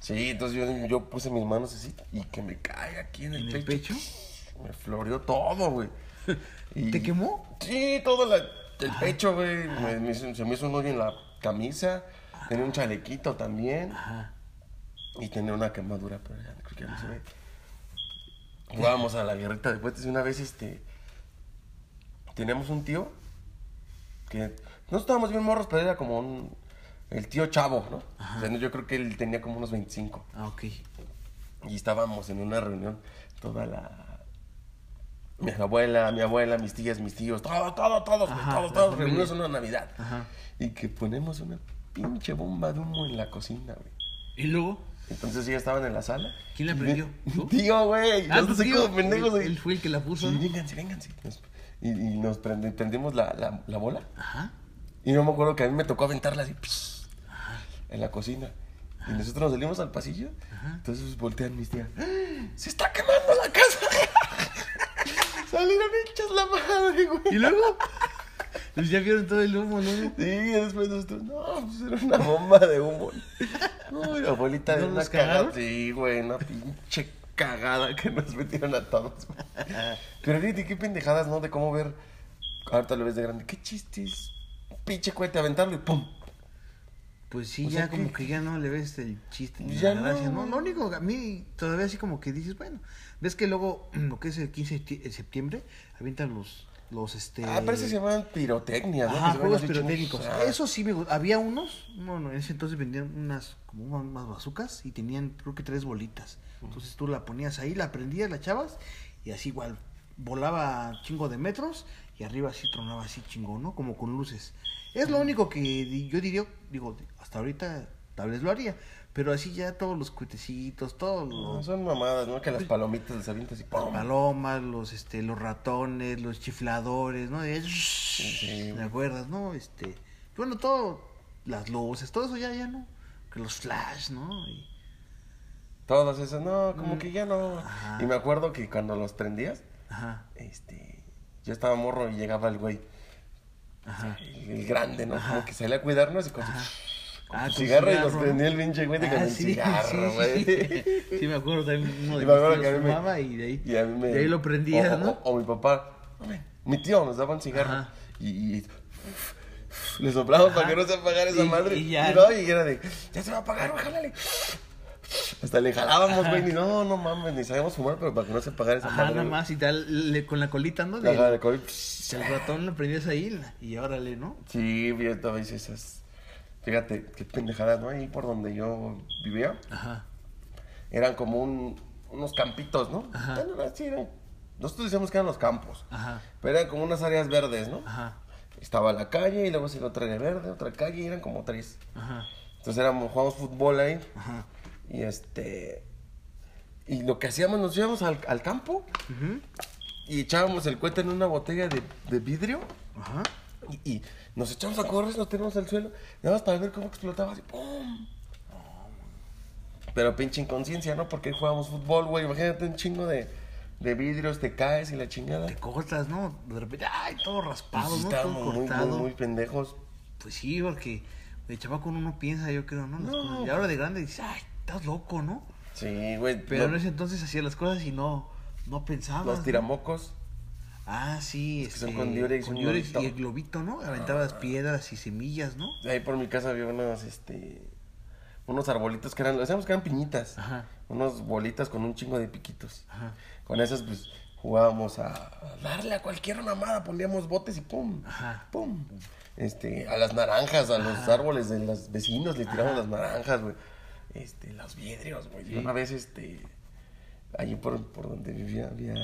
Sí, entonces yo, yo puse mis manos así y que me caiga aquí en el, En el pecho. pecho. Me floreó todo, güey. Y- ¿Te quemó? Sí, todo la- el pecho, güey. Me- me hizo- se me hizo un hoyo en la camisa. Tenía un chalequito también. Ajá. Y tenía una quemadura, pero ya creo que ya no se ve. Jugábamos a la guerrita de puentes. y Una vez, este. Teníamos un tío que. No estábamos bien morros, pero era como un. El tío chavo, ¿no? O sea, yo creo que él tenía como unos 25. Ah, ok. Y estábamos en una reunión, toda la. Mi abuela, mi abuela, mis tías, mis tíos, todos, todos, todos, Ajá, todos, todos reunidos en una Navidad. Ajá. Y que ponemos una pinche bomba de humo en la cocina, güey. ¿Y luego? Entonces ya estaban en la sala. ¿Quién la prendió? Tío, güey. Ah, no tu sé tío. cómo pendejos, él fue el que la puso, Sí, ¿no? vénganse, vénganse. Y, y nos prende- prendimos la, la, la bola. Ajá. Y no me acuerdo que a mí me tocó aventarla así pss, en la cocina. Y nosotros nos salimos al pasillo. Entonces voltean mis tías. ¡Ah! ¡Se está quemando la casa! Salieron hechas la madre, güey. ¿Y luego? Pues ya vieron todo el humo, ¿no? Sí, y después nosotros, no, pues era una bomba de humo. No, la abuelita de ¿No una los cagada. cagaron? Sí, güey, una pinche cagada que nos metieron a todos. Pero fíjate qué pendejadas, ¿no? De cómo ver, ahorita lo ves de grande, qué chistes. Pinche cohete, aventarlo y pum. Pues sí, O sea ya como que- que ya no le ves el chiste ni Ya la gracia, no, ¿no? Lo único, a mí todavía así como que dices, bueno, ves que luego, lo que es el 15 de ti- de septiembre, avientan los, los, este... Ah, parece que se llaman pirotecnia, ¿no? Ajá, juegos pirotécnicos. Ah, Eso sí me. Había unos, no, no, en ese entonces vendían unas, como unas, bazucas y tenían, creo que tres bolitas. Entonces tú la ponías ahí, la prendías, la echabas y así igual volaba chingo de metros y arriba así tronaba así chingo, ¿no? Como con luces. Es lo único que yo diría, digo, hasta ahorita tal vez lo haría, pero así ya todos los cuetecitos, todos No, los son mamadas, ¿no? Que las palomitas las avientas y pum. palomas, los este, los ratones, los chifladores, ¿no? De- sí. ¿Me acuerdas, no? Este, bueno, todo, las luces, todo eso ya, ya no. Que los flash, ¿no? Y- Todas esas, no, como que ya no. Mm. Ajá. Y me acuerdo que cuando los prendías, ajá, este, yo estaba morro y llegaba el güey, ajá. el, el grande, ¿no? Como que salía a cuidarnos y Ah, su cigarro y los prendía el pinche güey de con Ah, el sí, cigarro, sí, güey. sí. Sí, me acuerdo también uno de Y me acuerdo que a mí me- y de ahí, Y a mí me... de ahí lo prendías, o, ¿no? O, o mi papá, mi tío nos daba un cigarro Ajá. y, y le soplamos para que no se apagara esa Y- madre. y ya. Y, no, y era de, ya se va a apagar, jálale. Hasta le jalábamos, güey, ni no, no mames, ni sabíamos fumar, pero para que no se apagara esa Ajá, madre. nada güey. más y tal, le- con la colita, ¿no? La Del- jala de COVID. el ratón lo prendías ahí y órale, ¿no? Sí, yo todavía hice esas. Fíjate, qué pendejadas, ¿no? Ahí por donde yo vivía, Ajá, eran como un, unos campitos, ¿no? Ajá. Bueno, eran- nosotros decíamos que eran los campos, ajá, pero eran como unas áreas verdes, ¿no? ajá, Estaba la calle y luego se otra área verde, otra calle y eran como tres. ajá, Entonces éramos, jugábamos fútbol ahí ajá. y este... Y lo que hacíamos, nos íbamos al, al campo y echábamos el cohete en una botella de, de vidrio Ajá. Y, y nos echamos a correr, nos tiramos al suelo, nada más para ver cómo explotaba así, ¡pum! Pero pinche inconsciencia, ¿no? Porque jugábamos fútbol, güey. Imagínate un chingo de, de vidrios, te caes y la chingada. Te cortas, ¿no? De repente, ay, todo raspado, Pues ¿no? Todo estábamos muy, cortado. muy, muy pendejos. Pues sí, porque de chavaco uno no piensa, yo creo, ¿no? Las No. cosas. Y ahora de grande dices, ay, estás loco, ¿no? Sí, güey. Pero en ese entonces hacía las cosas y no, no pensabas. los tiramocos. Ah, sí, que son este, con diurex y con diurex y el globito, ¿no? Aventabas piedras y semillas, ¿no? Ahí por mi casa había unos, este... Unos arbolitos que eran, decíamos que eran piñitas. Ajá. Unos bolitas con un chingo de piquitos. Ajá. Con esas, pues, jugábamos a a darle a cualquier mamada, poníamos botes y pum, Ajá. pum. Este, a las naranjas, a los árboles de los vecinos le tiramos las naranjas, güey. Este, los vidrios, güey. Sí. Una vez, este, allí por, por donde vivía, había,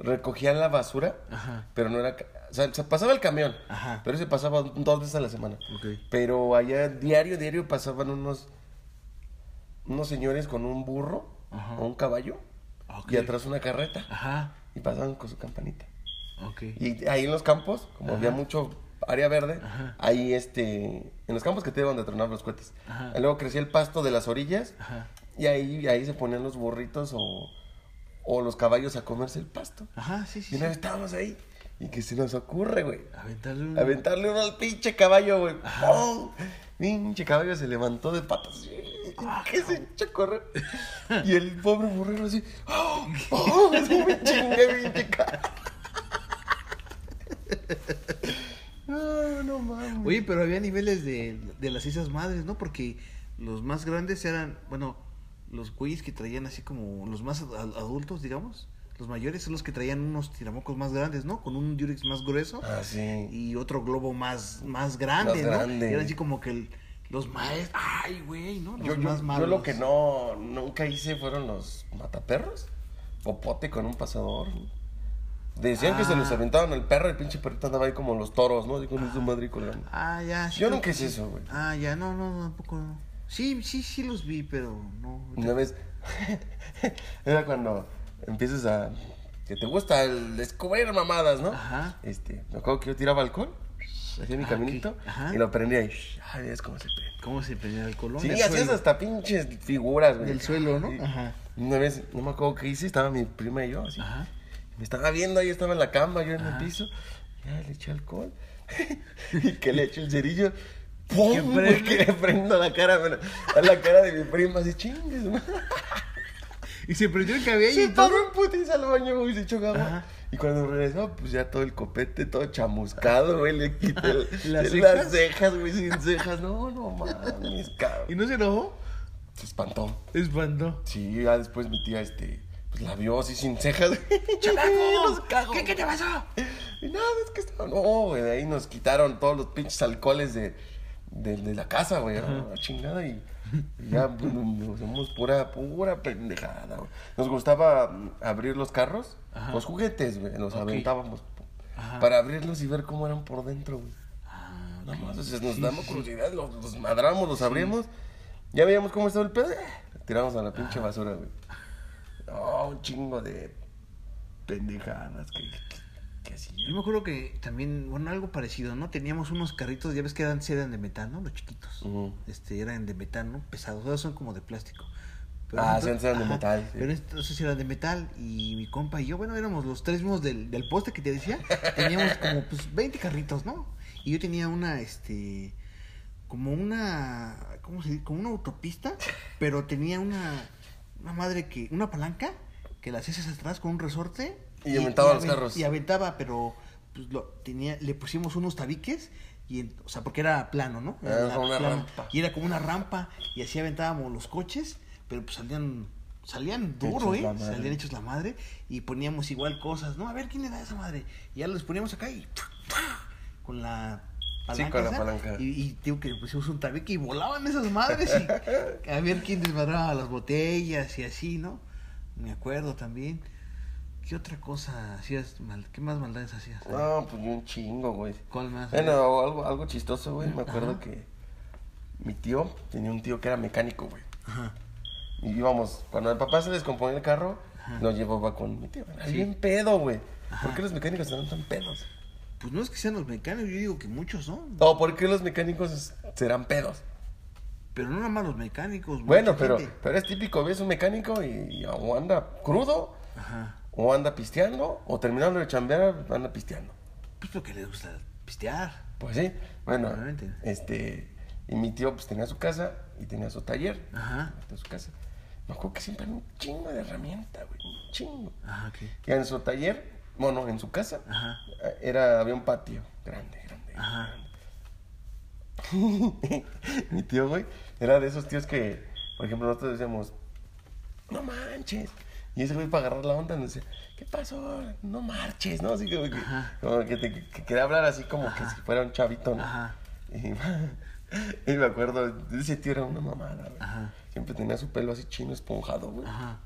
recogían la basura, Ajá. pero no era, o sea, se pasaba el camión, Ajá. pero se pasaba dos veces a la semana. Pero allá diario, diario pasaban unos, unos señores con un burro Ajá. o un caballo y atrás una carreta Ajá. y pasaban con su campanita. Y ahí en los campos, como había mucho área verde, ahí este, en los campos que te iban de tronar los cohetes. Luego crecía el pasto de las orillas Ajá. y ahí, ahí se ponían los burritos o, o los caballos a comerse el pasto. Ajá, sí, sí. Y una vez estábamos ahí y que se nos ocurre, güey. Aventarle un... Aventarle uno al pinche caballo, güey. ¡Pum! Pinche caballo se levantó de patas. Que se echó a correr. Y el pobre burrero así. ¡Oh! ¡Oh! Así me chingué, pinche caballo. No, no mames. Oye, pero había niveles de, de las Islas Madres, ¿no? Porque los más grandes eran, bueno, los güeyes que traían así como los más ad- adultos, digamos. Los mayores son los que traían unos tiramocos más grandes, ¿no? Con un Durex más grueso Ah, sí. y otro globo más, más grande, Más ¿no? grande. Era así como que el- los maestros, ay, güey, ¿no? Los Yo, yo- más yo malos. lo que no, nunca hice fueron los mataperros. Popote con un pasador. Decían que se Ah. los aventaban al perro y el pinche perrito andaba ahí como los toros, ¿no? Así con su madre colgando. Ah, ya. sí Yo nunca hice eso, güey. Ah, ya, no, no, tampoco. no. Sí, sí, sí los vi, pero no. Una vez, era cuando empiezas a, que te gusta el descubrir mamadas, ¿no? Ajá. Este, me acuerdo que yo tiraba alcohol, hacía mi Ah, caminito y lo prendía y, ay, es como se prende. ¿Cómo se prendía el colón? Sí, hacías hasta pinches figuras, güey. Del suelo, ¿no? Ajá. Una vez, no me acuerdo qué hice, estaba mi prima y yo, así. Ajá. Me estaba viendo, ahí estaba en la cama, yo en Ajá. el piso. Ya le eché alcohol. y que le eché el cerillo. ¡Pum! ¿Que güey, prende? Que le prendo a la cara, bueno, a la cara de mi prima, así chingues, güey. Y se prendió el cabello Se y todo. paró en putiza al baño, güey, se. Ajá. Y cuando regresó, pues ya todo el copete, todo chamuscado, güey, le quité el- ¿Las las cejas? cejas, güey, sin cejas. No, no mames, cabrón. ¿Y no se enojó? Se espantó. Espantó. Sí, ya después mi tía, este, pues la vio así sin cejas. ¡Chamaco! ¿Qué, ¿Qué te pasó? Y nada, es que estaba. No, güey, de ahí nos quitaron todos los pinches alcoholes de, de, de la casa, güey. a chingada y, ya pues, nos hacemos pura, pura pendejada, güey. Nos gustaba mm, abrir los carros, Ajá. los juguetes, güey. Los aventábamos Ajá. para abrirlos y ver cómo eran por dentro, güey. Ah, sea, nos Sí, damos sí. curiosidad, los, los madramos, los abrimos. Ya veíamos cómo estaba el pedo, eh, tiramos a la pinche basura, güey. No, un chingo de pendejadas que, que. Yo me acuerdo que también, bueno, algo parecido, ¿no? Teníamos unos carritos, ya ves que eran, eran de metal, ¿no? Los chiquitos. Este, eran de metal, ¿no? Pesados, ahora son como de plástico. Ah, entonces- sí, eran de metal, sí. Pero entonces eran de metal y mi compa y yo, bueno, éramos los tres mismos del, del poste que te decía. Teníamos como, pues, 20 carritos, ¿no? Y yo tenía una, este, como una, ¿cómo se dice? Como una autopista, pero tenía una, una madre que, una palanca que la hacías atrás con un resorte. Y aventaba los carros. Y aventaba, pero pues lo tenía, le pusimos unos tabiques y o sea, porque era plano, ¿no? Era una plano. rampa. Y era como una rampa y así aventábamos los coches, pero pues salían salían duro, Hechos ¿eh? Salían hechos la madre y poníamos igual cosas, ¿no? A ver quién le da esa madre. Y ya los poníamos acá y con la Sí, con la esa, palanca. Y, y digo que le pusimos un tabique y volaban esas madres y a ver quién desmadraba las botellas y así, ¿no? Me acuerdo también. ¿Qué otra cosa hacías mal? ¿Qué más maldades hacías? No, pues yo un chingo, güey. ¿Cuál más? Bueno, algo, algo chistoso, güey. Me acuerdo Ajá. que mi tío tenía un tío que era mecánico, güey. Ajá. Y íbamos, cuando el papá se descomponía el carro, Ajá. lo llevaba con mi tío. Era Sí. bien pedo, güey. ¿Por qué los mecánicos están tan pedos? Pues no es que sean los mecánicos, yo digo que muchos son. O ¿por qué los mecánicos serán pedos? Pero no nada más los mecánicos. Bueno, pero, gente. pero es típico, ves un mecánico y, y anda crudo, Ajá. O anda pisteando, o terminando de chambear, anda pisteando. Pues porque les gusta pistear. Pues sí, bueno, Obviamente. este, y mi tío pues tenía su casa y tenía su taller, Ajá. de su casa. Me acuerdo que siempre era un chingo de herramienta, güey, un chingo. Ajá, ok. Y en su taller, bueno, en su casa, Ajá. era, había un patio grande, grande. Ajá. grande. mi tío, güey, era de esos tíos que, por ejemplo, nosotros decíamos, no manches. Y ese güey para agarrar la onda nos decía, ¿qué pasó? No marches, ¿no? Así como que, como que, te, que quería hablar así como que si fuera un chavito, ¿no? Ajá. Y, y me acuerdo, ese tío era una mamada, güey. Ajá. Siempre tenía su pelo así chino, esponjado, güey. Ajá.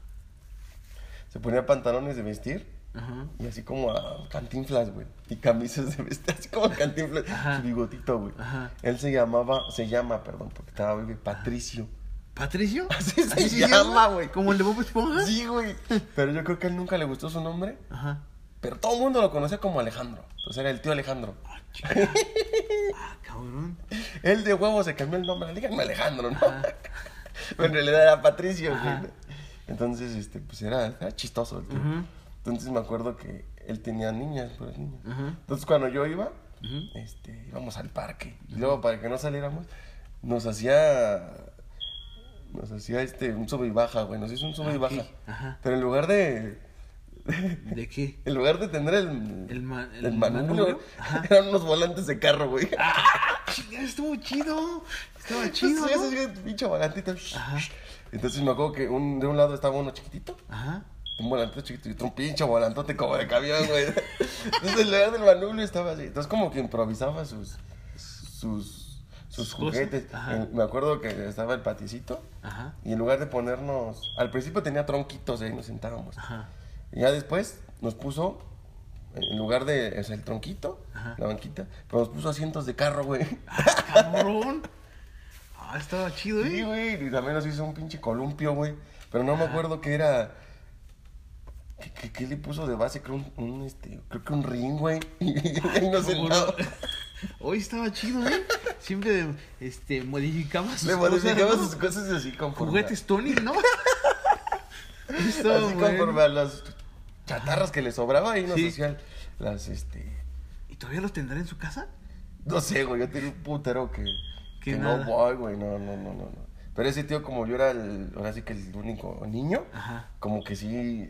Se ponía pantalones de vestir Ajá. y así como a cantinflas, güey. Y camisas de vestir, así como a cantinflas. Su bigotito, güey. Ajá. Él se llamaba, se llama, perdón, porque estaba bebé, Patricio. ¿Patricio? Así se llama, güey. ¿Como el de Bob Esponja? Sí, güey. Pero yo creo que a él nunca le gustó su nombre. Ajá. Pero todo el mundo lo conocía como Alejandro. Entonces era el tío Alejandro. Ah, cabrón. Él de huevo se cambió el nombre. Díganme Alejandro, ¿no? Pero en realidad era Patricio, güey. Entonces, este, pues era, era chistoso el tío. Entonces me acuerdo que él tenía niñas, pues niñas. Entonces cuando yo iba, este, íbamos al parque. Y luego para que no saliéramos, nos hacía. Nos hacía este, un sube y baja, güey. Nos hizo un sube y Ah, baja. Ajá. Pero en lugar de. ¿De qué? En lugar de tener el. El ma- el el manubrio, eran unos volantes de carro, güey. Chinga, estuvo chido. Estaba chido. ese ¿no? pinche volantito. Ajá. Entonces me acuerdo que un, de un lado estaba uno chiquitito, Ajá. un volantito chiquito y otro un pinche volantote como de camión, güey. Entonces en lugar del manubrio estaba así. Entonces como que improvisaba sus sus sus juguetes. En- Me acuerdo que estaba el paticito Ajá. y en lugar de ponernos, al principio tenía tronquitos y ahí nos sentábamos. Ajá. Y ya después nos puso en lugar de o sea, el tronquito, Ajá. la banquita, pero nos puso asientos de carro, güey. Cabrón. Ah, estaba chido, Sí, ¿eh? güey, y también nos hizo un pinche columpio, güey. Pero no me acuerdo qué era. ¿Qué, qué, qué le puso de base? Creo un, un, este, creo que un ring, güey. Y ahí nos Cabrón. Hoy estaba chido, ¿eh? Siempre este, modificaba sus Le cosas, modificaba ¿no? sus cosas así conforme. Juguetes Tony, ¿no? Estaba Así conforme bueno. a las chatarras que le sobraba y nos Sí. hacían las, este. ¿Y todavía los tendrá en su casa? No sé, güey, yo tenía un putero que. Que Que no voy, güey, no, no, no, no, no. Pero ese tío, como yo era el, ahora sí que el único niño, Ajá. como que sí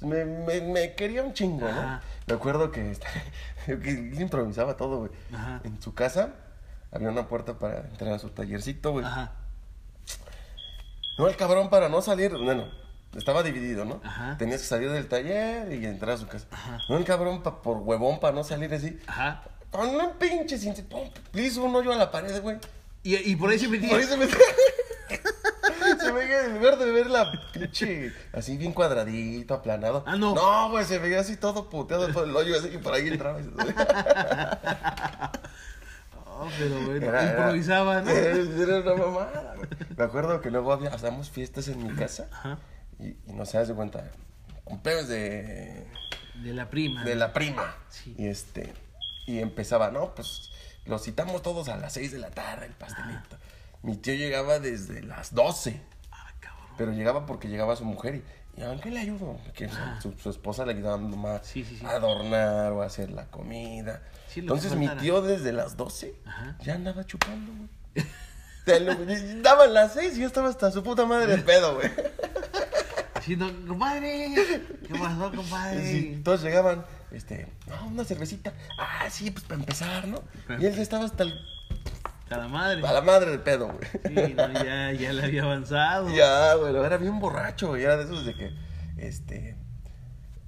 me, me, me quería un chingo, ¿no? Ajá. Me acuerdo que, este, que él improvisaba todo, güey. En su casa había una puerta para entrar a su tallercito, güey. Ajá. No, el cabrón para no salir, bueno, estaba dividido, ¿no? Ajá. Tenías que salir del taller y entrar a su casa. Ajá. No, el cabrón pa- por huevón para no salir así. Ajá. Con un pinche le hizo un hoyo a la pared, güey. Y, y por ahí se metía. Por ahí se me... se veía en lugar de ver la pinche así bien cuadradito, aplanado. Ah, no. No, güey, se veía así todo puteado todo el hoyo así y por ahí entraba. y se- Oh, pero bueno, Era- era- improvisaba, ¿no? Era una mamada, güey. Me acuerdo que luego había, hacíamos fiestas en mi casa Ajá. y, y no se das de cuenta, cumpleaños de, De la prima. de la prima. Sí. Y este, y empezaba, no, pues los citamos todos a las 6 de la tarde, el pastelito. Mi tío llegaba desde las 12. Pero llegaba porque llegaba su mujer y, ¿y a qué le? Que sea, su, su esposa le ayudaba más Sí, sí, sí. a adornar o a hacer la comida. Sí, Entonces mi tío desde las 12 Ajá. ya andaba chupando, güey. Daban las 6 y yo estaba hasta su puta madre de pedo, güey. Así, no, compadre. ¿Qué pasó, compadre? Sí, todos llegaban, este, no, una cervecita. Ah, sí, pues para empezar, ¿no? Y él ya estaba hasta el- A la madre. a la madre de pedo, güey. Sí, no, ya, ya le había avanzado. Ya, güey, era bien borracho, güey. Era de esos de que, este.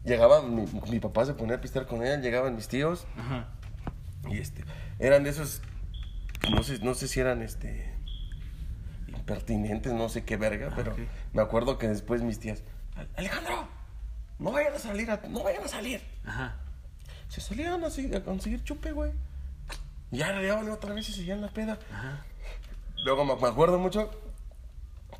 Llegaban, mi, mi papá se ponía a pistear con él, llegaban mis tíos, Ajá. y este. Eran de esos. No sé, no sé si eran, este. Impertinentes, no sé qué verga, pero ok. me acuerdo que después mis tías. Alejandro, no vayan a salir, a- no vayan a salir. Ajá. Se salían así a conseguir chupe, güey. Y ya llegaban otra vez y seguían la peda. Ajá. Luego me, me acuerdo mucho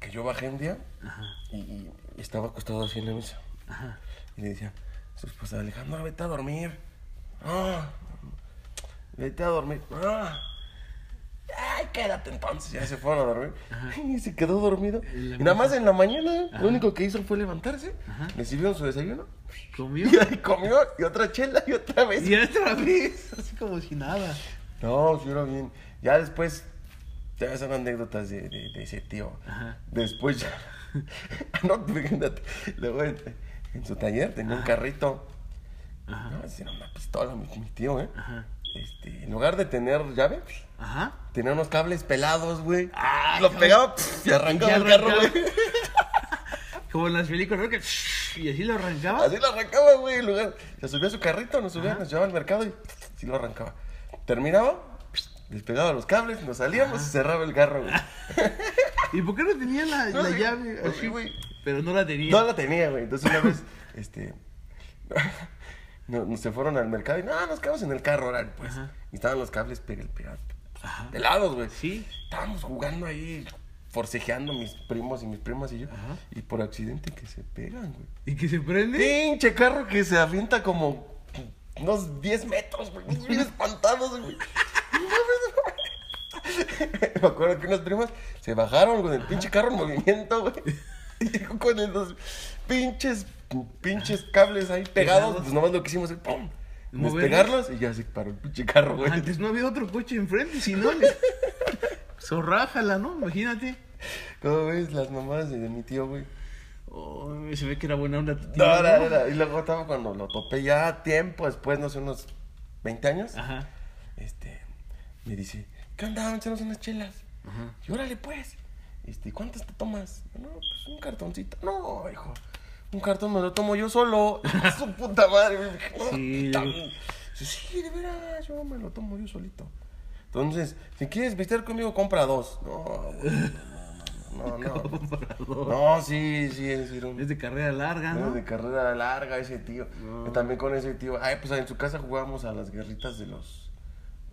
que yo bajé un día Ajá. y, y estaba acostado así en la mesa. Ajá. Y le decía, su esposa, Alejandro, vete a dormir. Ah, vete a dormir. Ah. Ay, quédate entonces. Ya se fueron a dormir. Y se quedó dormido. Y nada más en la mañana, lo único que hizo fue levantarse. Ajá. Le sirvieron su desayuno. ¿Comió? Y comió y otra chela y otra vez. Y otra vez. Así como si nada. No, sí era bien. Ya después, ya son anécdotas de, de, de ese tío. Ajá. Después ya. no, fíjate. Luego en, en su taller tenía un carrito. Ajá. No, era una pistola, mi, mi tío, ¿eh? Ajá. Este, en lugar de tener llave, Ajá. tenía unos cables pelados, güey. Ah, Lo pegaba pf, y arrancaba el carro, güey. Como en las películas, ¿no? Que y así lo arrancaba. Así lo arrancaba, güey. En lugar, se subía a su carrito, nos subía, Ajá. nos llevaba al mercado y sí lo arrancaba. Terminaba, despegaba los cables, nos salíamos y cerraba el carro, güey. ¿Y por qué no tenía la, No, la sí, llave? pues así? sí, güey. Pero no la tenía. No la tenía, güey. Entonces una vez, este. no, no, se fueron al mercado y no, nos quedamos en el carro, ahora, pues. Ajá. Y estaban los cables pe- pe- Ajá. pelados, güey. Sí. Estábamos jugando ahí, forcejeando mis primos y mis primas y yo. Ajá. Y por accidente que se pegan, güey. ¿Y que se prende? Pinche carro que se avienta como unos 10 metros, güey. Bien espantados, güey. Me acuerdo que unas primas se bajaron con el pinche carro en movimiento, güey. Y con los pinches, pinches cables ahí pegados. Pegados. Pues nomás lo que hicimos es ¡pum! Moverlos. Despegarlos y ya se paró el pinche carro, güey. Antes no había otro coche enfrente, si no le... Zorrájala, ¿no? Imagínate. ¿Cómo ves las mamás de mi tío, güey? Oh, se ve que era buena onda No, no, no, Y luego estaba cuando lo topé ya tiempo después, no sé, unos 20 años. Ajá. Este, me dice, ¿qué onda? Echarnos unas chelas. Ajá. Y órale, pues. Este, ¿cuántas te tomas? No, pues un cartoncito. No, hijo. Un cartón me lo tomo yo solo. Su puta madre. Sí, sí, de veras, yo me lo tomo yo solito. Entonces, si quieres vestir conmigo, compra dos. No, no, no, no. Sí, sí, es un- Es de carrera larga, no, ¿no? de carrera larga ese tío. No. También con ese tío. Ay, pues en su casa jugábamos a las guerritas de los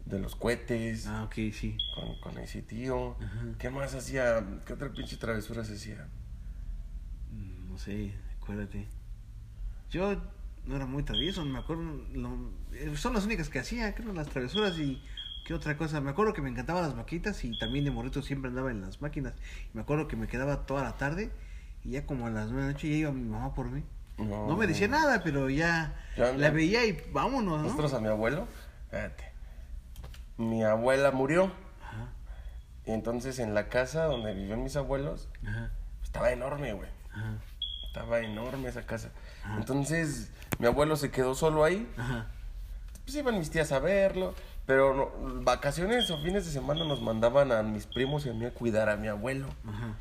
de los cohetes. Ah, ok, sí. Con, con ese tío. Ajá. ¿Qué más hacía? ¿Qué otra pinche travesura se hacía? Mm, No sé, acuérdate. Yo no era muy travieso, me acuerdo. lo- eh, son las únicas que hacía, creo, las travesuras y. ¿Qué otra cosa? Me acuerdo que me encantaban las maquitas y también de morrito siempre andaba en las máquinas. Me acuerdo que me quedaba toda la tarde y ya como a las nueve de la noche ya iba mi mamá por mí. No. No me decía nada, pero ya Ya, la veía y vámonos, ¿no? Nosotros a mi abuelo, fíjate. Mi abuela murió. Ajá, Y entonces en la casa donde vivían mis abuelos, ajá, estaba enorme, güey. ajá, Estaba enorme esa casa. Entonces, mi abuelo se quedó solo ahí. Pues iban mis tías a verlo, pero no- vacaciones o fines de semana nos mandaban a mis primos y a mí a cuidar a mi abuelo. Ajá.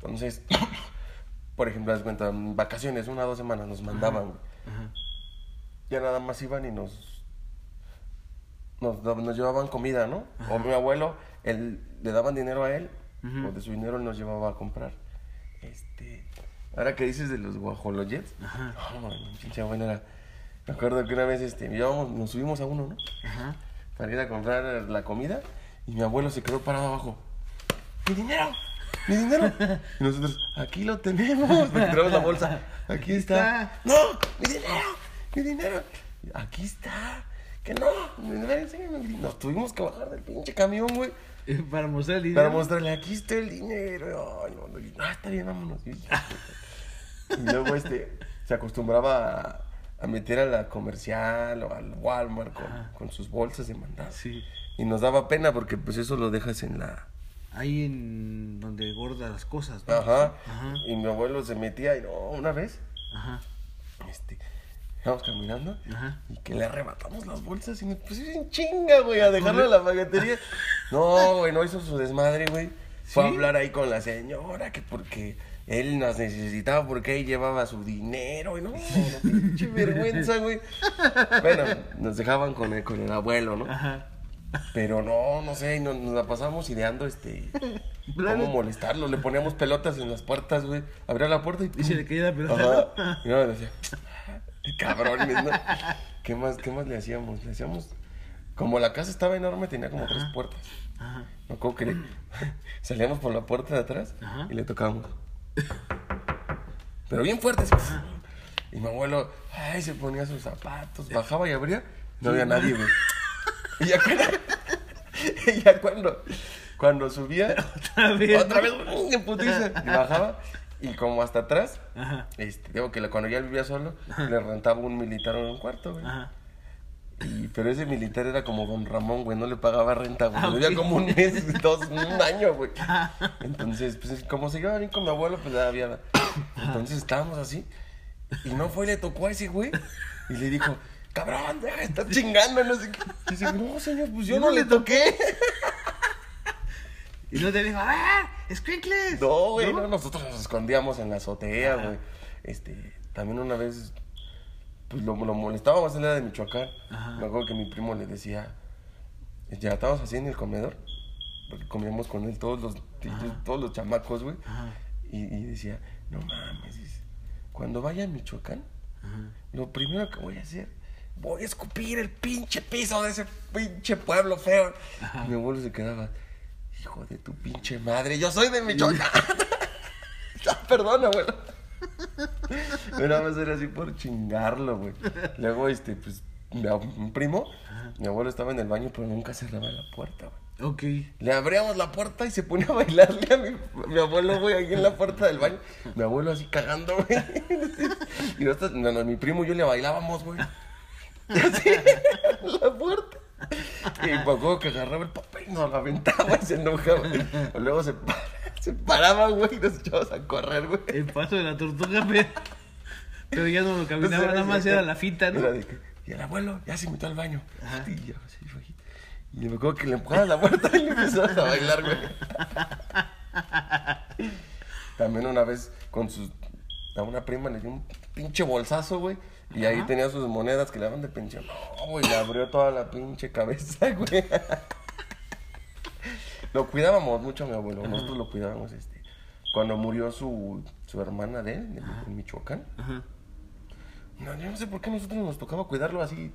Entonces, por ejemplo, haz cuenta, en vacaciones, una o dos semanas nos mandaban, güey. Ajá. Ya nada más iban y nos, nos, nos llevaban comida, ¿no? O mi abuelo, él, le daban dinero a él, o de su dinero él nos llevaba a comprar. Este, ahora que dices de los guajolojets, Ajá. abuelo era, me acuerdo que una vez, este, llevábamos- nos subimos a uno, ¿no? Ajá. Para ir a comprar la comida y mi abuelo se quedó parado abajo. ¡Mi dinero! ¡Mi dinero! Y nosotros, aquí lo tenemos. Porque la bolsa. Aquí está. está. ¡No! ¡Mi dinero! ¡Mi dinero! Aquí está. Que no. Mi dinero, enséñame mi dinero. Nos tuvimos que bajar del pinche camión, güey. Eh, Para mostrar el dinero. Para mostrarle, aquí está el dinero. Ay, no, no, y, ah, está bien, vámonos. Y, y luego este, se acostumbraba a, a meter a la comercial o al Walmart con, con sus bolsas de mandado. Sí. Y nos daba pena porque pues eso lo dejas en la... Ahí en donde gorda las cosas, ¿no? Ajá. Ajá. Y mi abuelo se metía y no, una vez, Ajá. este, íbamos caminando Ajá. y que le arrebatamos las bolsas y nos pusimos en chinga, güey, a dejarlo en la paquetería. No, güey, no hizo su desmadre, güey. Fue a hablar ahí con la señora que porque él nos necesitaba porque él llevaba su dinero y no, no, pinche vergüenza, güey. Bueno, nos dejaban con el, con el abuelo, ¿no? Ajá. Pero no, no sé, nos, nos la pasamos ideando, este, cómo molestarlo. Le poníamos pelotas en las puertas, güey. Abría la puerta y... Y se le caía la pelota. Ajá. Y no, decía, cabrones, ¿no? ¿Qué más, ¿Qué más le hacíamos? Le hacíamos... Como la casa estaba enorme, tenía como tres puertas. Ajá. Me acuerdo que le- salíamos por la puerta de atrás Ajá. y le tocábamos. Pero bien fuerte. así. Y mi abuelo, ay, se ponía sus zapatos, bajaba y abría. No había nadie, güey. Y ya cuando, y ya cuando, cuando subía, Otra vez. otra vez, en putiza, y bajaba. Y como hasta atrás, Ajá. este, digo que cuando ya él vivía solo, le rentaba un militar en un cuarto, güey. Ajá. Y, pero ese militar era como don Ramón, güey, no le pagaba renta, güey. Ah, Vivía ok. como un mes, dos, un año, güey. Entonces, pues como se llevaba bien con mi abuelo, pues ya había. Entonces estábamos así. Y no fue, y le tocó a ese güey. Y le dijo, cabrón, deja de estar chingando, no sé qué. Y dice, no, señor, pues yo no le toqué. Y no te dijo, ¡ah! ¡Squinkles! No, güey, no, nosotros nos escondíamos en la azotea, güey. Este, también una vez, pues lo, lo molestábamos, él era de Michoacán. Ajá. Me acuerdo que mi primo le decía, ya estábamos así en el comedor, porque comíamos con él todos los, todos los chamacos, güey. Y, y decía, no mames, cuando vaya a Michoacán, Ajá. lo primero que voy a hacer, voy a escupir el pinche piso de ese pinche pueblo feo. Y mi abuelo se quedaba, hijo de tu pinche madre, yo soy de Michoacán. Perdón, abuelo. Pero nada más era así por chingarlo, güey. Luego, este, pues, mi, mi primo, mi abuelo estaba en el baño, pero nunca cerraba la puerta, güey. Ok. Le abríamos la puerta y se ponía a bailarle a mi, abuelo, güey, ahí en la puerta del baño. Mi abuelo así cagando, güey. Y nosotros, no, no, mi primo y yo le bailábamos, güey. Así, en la puerta. Y me acuerdo que agarraba el papel y nos lo aventaba y se enojaba. Luego se, pa- se paraba, güey, y nos echábamos a correr, güey. El paso de la tortuga, pero, pero ya no lo caminaba, Entonces, nada más era la finta, ¿no? era de que, y el abuelo ya se metió al baño. Y yo, así, güey. Y me acuerdo que le empujaban la puerta y le empezamos a bailar, güey. También una vez con sus. A una prima le dio un pinche bolsazo, güey. Y ahí tenía sus monedas que le daban de pensión. No, güey, le abrió toda la pinche cabeza, güey. Lo cuidábamos mucho a mi abuelo. Nosotros lo cuidábamos, este. Cuando murió su, su hermana de él, en, Michoacán. Ajá. No, yo no sé por qué nosotros nos tocaba cuidarlo así.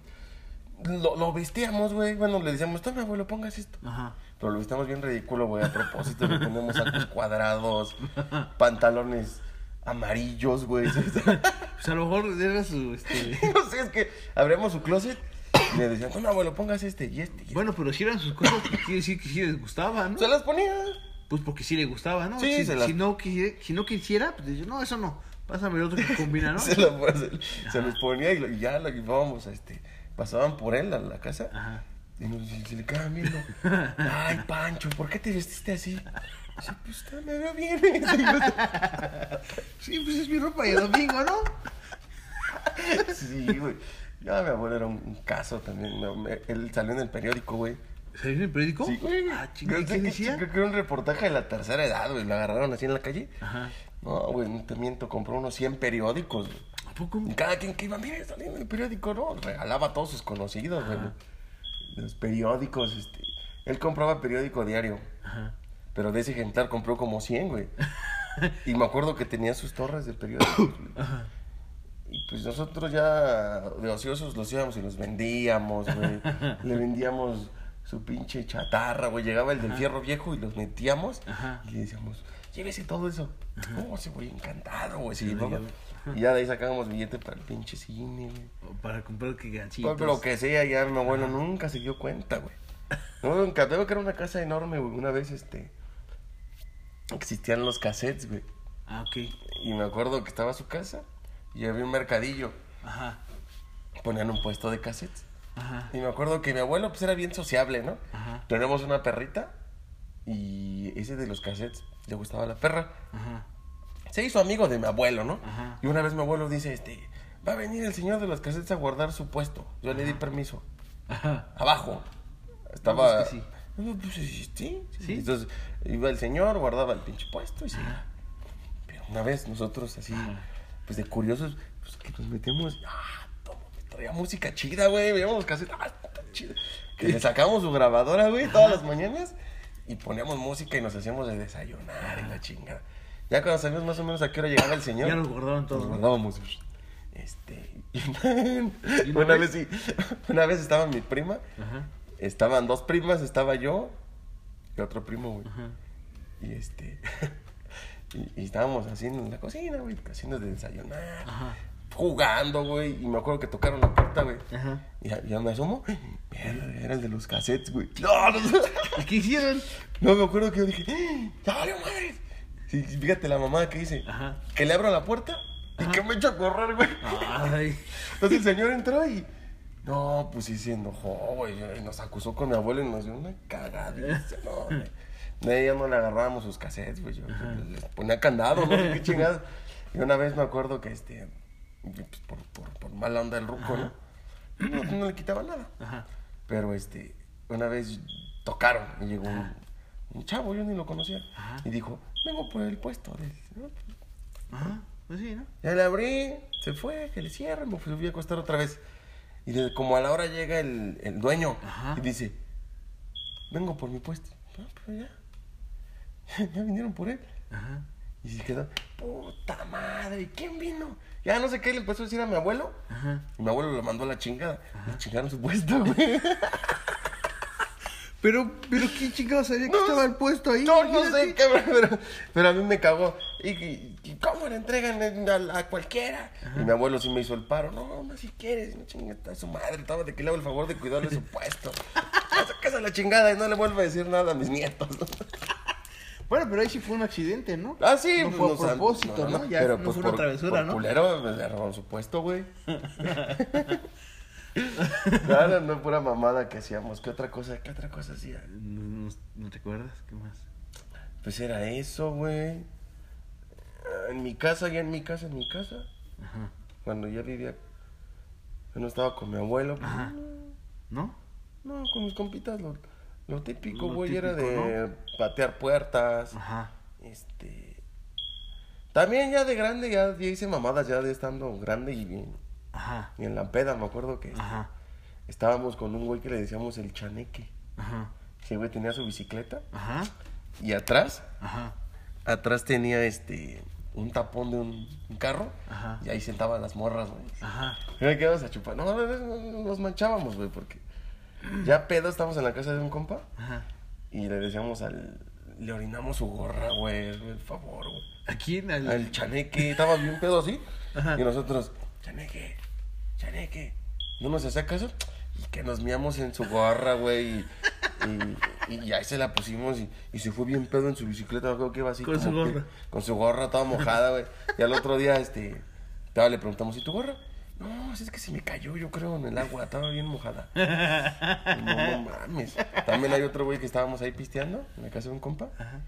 Lo, lo vestíamos, güey. Bueno, le decíamos, toma, abuelo, pongas esto. Ajá. Pero lo vestíamos bien ridículo, güey. A propósito, le ponemos sacos cuadrados, pantalones amarillos, güey. Pues a lo mejor era su, este... no sé, es que abríamos su closet le decían, toma, abuelo, pongas este y este. y este". Bueno, pero si eran sus cosas, pues quiere decir que sí les gustaba, ¿no? Se las ponía. Pues porque sí le gustaba, ¿no? Sí, si, se las- si no, quisi- si no quisiera, pues dice, no, eso no. Pásame el otro que combina, ¿no? Se, las- se- se los ponía y, lo- y ya lo llevábamos, este. Pasaban por él a la casa. Ajá. Y nos, se le quedaban viendo. Ay, Pancho, ¿por qué te vestiste así? Dice, pues está- me veo bien. Sí, pues es mi ropa de domingo, ¿no? Sí, güey. Ya mi abuelo era un, un caso también. me- me- él salió en el periódico, güey. ¿Salió en el periódico? Sí, güey. Ah, chinga, Creo ¿qué que- decía? Creo que era un reportaje de la tercera edad, güey. Lo agarraron así en la calle. Ajá. No, güey, no te miento. Compró unos 100 periódicos, güey. ¿A poco? Y cada quien que iba, mire, saliendo en el periódico, ¿no? Regalaba a todos sus conocidos, güey. Los periódicos, este. Él compraba periódico diario. Ajá. Pero de ese ejemplar compró como 100, güey. Y me acuerdo que tenía sus torres de periódicos. güey. Y pues nosotros ya de ociosos los íbamos y los vendíamos, güey. Le vendíamos su pinche chatarra, güey. Llegaba el del fierro viejo y los metíamos. Ajá. Y le decíamos, llévese todo eso. No, ese güey encantado, güey. Y ya de ahí sacábamos billete para el pinche cine, güey. O Para comprar que gancitos. Pues, pero lo que sea, ya mi abuelo nunca se dio cuenta, güey. No, nunca, veo que era una casa enorme, güey. Una vez, este, existían los cassettes, güey. Ah, ok. Y me acuerdo que estaba su casa y había un mercadillo. Ajá. Ponían un puesto de cassettes. Ajá. Y me acuerdo que mi abuelo, pues, era bien sociable, ¿no? Ajá. Tenemos una perrita y ese de los cassettes le gustaba la perra. Ajá. Se hizo amigo de mi abuelo, ¿no? Ajá. Y una vez mi abuelo dice, este, va a venir el señor de los cassettes a guardar su puesto. Yo le di permiso. Ajá. abajo. Estaba. No, pues que sí. Pues, sí, sí, Sí. Entonces iba el señor, guardaba el pinche puesto y sí. Pero una vez nosotros así, pues de curiosos, pues que nos metemos. Ah, todo, traía música chida, güey. Veíamos los cassettes. Ah, chida. Que le sacamos su grabadora, güey, todas las mañanas. Y poníamos música y nos hacíamos de desayunar y la chingada. Ya cuando sabíamos más o menos a qué hora llegaba el señor. Ya nos guardaban todo, Nos ¿no? guardábamos. Este. ¿Y una una vez? vez sí. Una vez estaba mi prima. Ajá. Estaban dos primas, estaba yo y otro primo, güey. Ajá. Y este. y, y estábamos haciendo en la cocina, güey, haciendo de desayunar. Ajá. Jugando, güey. Y me acuerdo que tocaron la puerta, güey. Ajá. Y ya, ya me asomo. Mierda, era el de los cassettes, güey. No, no, no. ¿Y qué hicieron? No, me acuerdo que yo dije. ¡ya valió madre! Sí, fíjate la mamá que dice, Ajá. que le abro la puerta y que me echo a correr, güey. Ay. Entonces el señor entró y. No, pues sí se enojó, güey. Nos acusó con mi abuelo y nos dio una cagadiza. No, güey. De ella no le agarrábamos sus cassettes, güey. Yo les ponía candado, no qué chingados. Y una vez me acuerdo que este. pues, por, por, por mala onda del ruco, ¿no? ¿no? No le quitaba nada. Ajá. Pero este. Una vez tocaron y llegó un, un chavo, yo ni lo conocía. Ajá. Y dijo, vengo por el puesto. ¿no? Ajá. Pues sí, ¿no? Ya le abrí, se fue, que le cierren, me fui a acostar otra vez. Y de- como a la hora llega el, el dueño Ajá. y dice, vengo por mi puesto. Pero ya. Ya vinieron por él. Ajá. Y se quedó, puta madre, ¿quién vino? Ya no sé qué le empezó a decir a mi abuelo. Ajá. Y mi abuelo lo mandó a la chingada. Le chingaron su puesto, güey. Pero, pero ¿qué chingados sabía que No, estaba el puesto ahí? No, no sé, cabrón, pero, pero a mí me cagó. Y, y- y ¿cómo le entregan a, a cualquiera. Y mi abuelo sí me hizo el paro. No, no, si quieres, no chingas a su madre. Estaba de que le hago el favor de cuidarle su puesto. Casa la chingada y no le vuelvo a decir nada a mis nietos. Bueno, pero ahí sí fue un accidente, ¿no? Ah, sí, No pues, fue a o sea, propósito, ¿no? Ya pero no pues fue una por- travesura, por ¿no? culero, me le robaron su puesto, güey. Claro, no pura mamada que hacíamos. ¿Qué otra cosa? ¿Qué otra cosa hacía? No, no- no te acuerdas? ¿Qué más? Pues era eso, güey. Ah, En mi casa, ya en mi casa, en mi casa. Ajá. Cuando ya vivía. Yo no estaba con mi abuelo. pues, Ajá. ¿No? No, con mis compitas, lo, lo típico, güey, era de patear puertas. Ajá. Este. También ya de grande, ya, ya hice mamadas, ya de estando grande y bien. Ajá. Y en la peda, me acuerdo que Ajá. estábamos con un güey que le decíamos el chaneque. Ajá. Ese güey tenía su bicicleta. Ajá. Y atrás, Ajá. atrás tenía este. Un tapón de un, un carro. Ajá. Y ahí sentaban las morras, güey. Ajá. Y me quedamos a chupar. No, no, no, no, nos manchábamos, güey, porque. Ya pedo, estábamos en la casa de un compa. Ajá. Y le decíamos al. Le orinamos su gorra, güey. El favor, güey. ¿A quién? Al... Al chaneque, estaba bien pedo así. Ajá. Y nosotros, chaneque, chaneque. No nos hacía caso. Y que nos miamos en su gorra, güey. Y, y, y ahí se la pusimos y, y se fue bien pedo en su bicicleta. Creo que iba así. Con su que- gorra. con su gorra toda mojada, güey. Y al otro día, este. Le preguntamos, ¿y tu gorra? No, es que se me cayó, yo creo, en el agua. Estaba bien mojada. No, no mames. También hay otro güey que estábamos ahí pisteando en la casa de un compa. Ajá.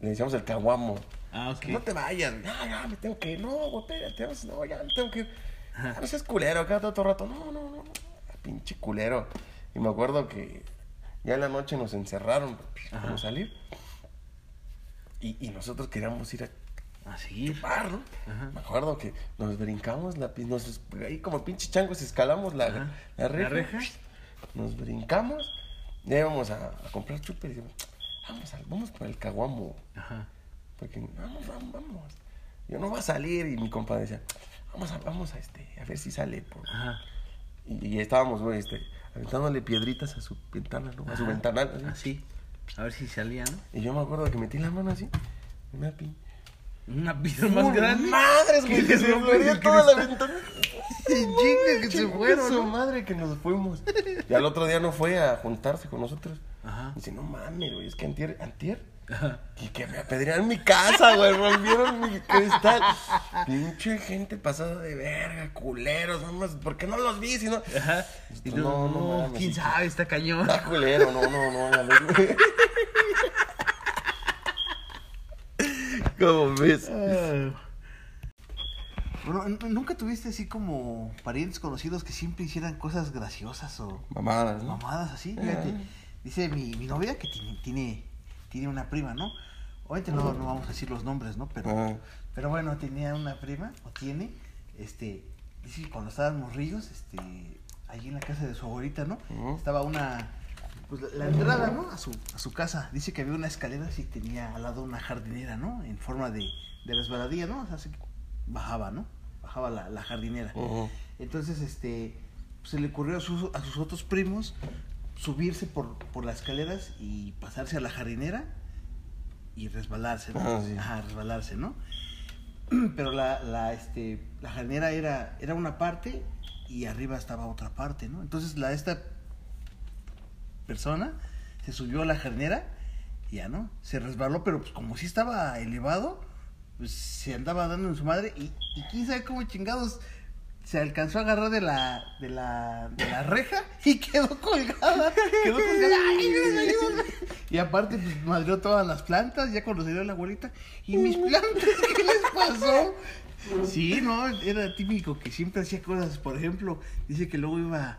Le decíamos el caguamo. Ah, ok. No te vayas. No, ya me tengo que ir. No, güey, espérate. No, ya me tengo que ir. Ah, No seas culero, acá todo rato. No, no, no. Ah, Pinche culero. Y me acuerdo que ya en la noche nos encerraron para salir. Y, y nosotros queríamos ir a A seguir. chupar, ¿no? Ajá. Me acuerdo que nos brincamos la nos ahí como pinche changos escalamos la, la reja. ¿La reja? Nos brincamos. Ya íbamos a, a comprar chupe y decimos, vamos, al- vamos por el caguamo. Ajá. Porque vamos, vamos, vamos. Yo no va a salir. Y mi compa decía, vamos a, vamos a este, a ver si sale. por-". Ajá. Y, y estábamos, güey, este, aventándole piedritas a su ventana, ¿no? A su ventanal. así. Así. A ver si salía, ¿no? Y yo me acuerdo que metí la mano así. Una pin. Una piedra más grande. Madres, güey, que se perdió toda la ventana. Chinga que se fueron, su madre que nos fuimos. Y al otro día no fue a juntarse con nosotros. Ajá. Dice, no mames, güey, es que antier, antier. Ajá. Y que me apedrearon mi casa, güey, rompieron mi cristal. Pinche gente pasada de verga, culeros, más, ¿por qué no los vi? Si no... Ajá. Y No, no no, mames, quién sabe, está cañón. Está culero, no, no, no, la verdad. ¿Cómo ves? Ah. Bueno, ¿n- ¿nunca tuviste así como parientes conocidos que siempre hicieran cosas graciosas o Mamadas, ¿no? mamadas así? Fíjate, dice mi, mi novia que tiene, tiene, tiene una prima, ¿no? Obviamente no, no vamos a decir los nombres, ¿no? Pero, Ajá. pero bueno, tenía una prima, o tiene, este, dice que cuando estábamos ríos, este, allí en la casa de su abuelita, ¿no? Estaba una, pues la, la entrada, ¿no? A su, a su casa. Dice que había una escalera así, tenía al lado una jardinera, ¿no? En forma de, de resbaladilla, ¿no? O sea, bajaba, ¿no? Bajaba la, la jardinera. Entonces, este, se le ocurrió a sus, a sus otros primos subirse por, por las escaleras y pasarse a la jardinera y resbalarse, ¿no? Ah, sí. Ajá, resbalarse, ¿no? Pero la, la, este, la jardinera era, era una parte y arriba estaba otra parte, ¿no? Entonces, la, esta persona se subió a la jardinera y ya, ¿no? Se resbaló, pero pues como si estaba elevado, pues se andaba dando en su madre y, y quién sabe cómo chingados se alcanzó a agarrar de la, de la, de la reja y quedó colgada. Quedó colgada. ¡Ay, ayúdame, ayúdame! Y aparte, pues madrió todas las plantas, ya cuando salió la abuelita. ¿Y mis plantas qué les pasó? Sí, no, era típico que siempre hacía cosas. Por ejemplo, dice que luego iba,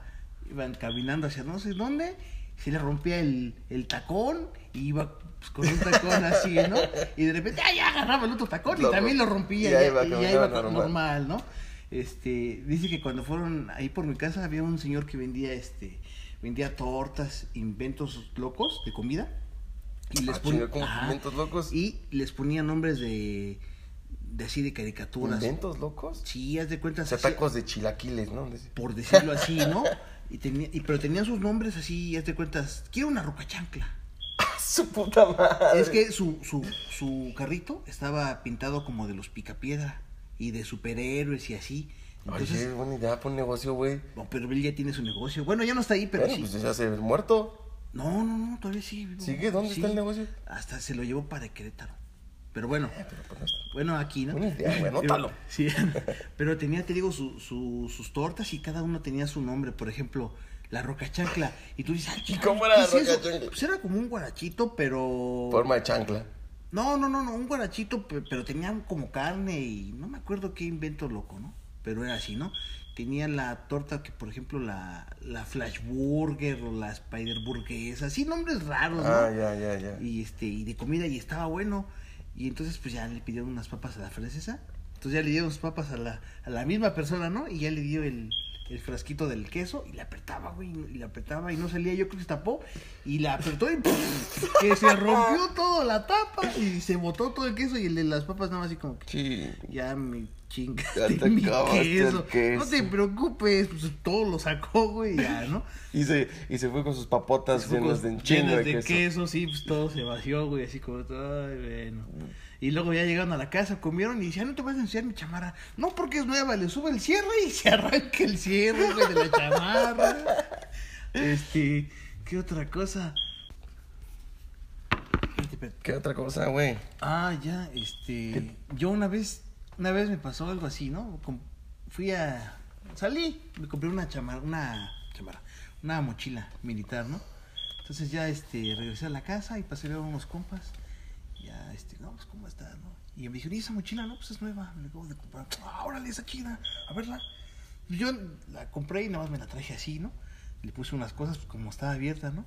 iban caminando hacia no sé dónde, se le rompía el, el tacón y iba pues, con un tacón así, ¿no? Y de repente, ¡ay! ya agarraba el otro tacón y también lo rompía. ya Ya, iba y ya iba normal. normal, ¿no? Este, dice que cuando fueron ahí por mi casa había un señor que vendía, este, vendía tortas, inventos locos de comida. Y Ah, ponía- chinga, ¿cómo Ajá. inventos locos? Y les ponía nombres de, de así de caricaturas. ¿Inventos locos? Sí, haz de cuenta. O sea, así- tacos de chilaquiles, ¿no? Por decirlo así, ¿no? Y tenía, y, pero tenían sus nombres así, haz de cuentas. Quiero una roca chancla. Su puta madre. Es que su, su, su carrito estaba pintado como de los picapiedra y de superhéroes y así. Entonces, Oye, buena idea, pon negocio, güey. no, pero él ya tiene su negocio. Bueno, ya no está ahí, pero Bueno, sí. pues ya se muerto. No, no, no, todavía sí. vivo. ¿Sigue? ¿Dónde está el negocio? Hasta se lo llevó para Querétaro. Pero bueno, Eh, bueno, aquí, ¿no? Idea, güey, Pero-. Sí, pero tenía, te digo, su, su- sus tortas y cada uno tenía su nombre. Por ejemplo, la roca chancla. Y tú dices, ¿Y cómo era ¿qué la roca chancla? Pues era como un guarachito, pero... Forma de chancla. No, no, no, no, un guarachito, pe- pero tenían como carne y no me acuerdo qué invento loco, ¿no? Pero era así, ¿no? Tenía la torta que, por ejemplo, la, la Flash Burger o la Spider Burguesa, así nombres raros, ¿no? Ah, ya, ya, ya. Y este, y de comida y estaba bueno. Y entonces pues ya le pidieron unas papas a la francesa. Entonces ya le dieron sus papas a la, a la misma persona, ¿no? Y ya le dio el, el frasquito del queso y la apretaba, güey, y la apretaba y no salía, yo creo que se tapó y la apretó y que se rompió toda la tapa y se botó todo el queso y el de las papas nada más así como que Sí. ya me chingaste Ya te mi queso. queso. No te preocupes, pues todo lo sacó, güey, ya, ¿no? Y se, y se fue con sus papotas llenas de llenas de, queso. sí, pues todo se vació, güey, así como ay, bueno. Y luego ya llegaron a la casa, comieron y decían, no te vas a enseñar mi chamarra. No, porque es nueva, le sube el cierre y se arranca el cierre, güey, de la chamarra. Este, ¿qué otra cosa? ¿Qué otra cosa, güey? Ah, ya, este, yo una vez, una vez me pasó algo así, ¿no? Com- fui a, salí, me compré una chamarra, una chamarra, una mochila militar, ¿no? Entonces ya, este, regresé a la casa y pasé a ver a unos compas, ya, este, no, pues, ¿cómo está, no? Y me dijeron, ¿y esa mochila, no? Pues es nueva, me la acabo de comprar, ah, órale, esa chida, a verla. Yo la compré y nada más me la traje así, ¿no? Le puse unas cosas, pues, como estaba abierta, ¿no?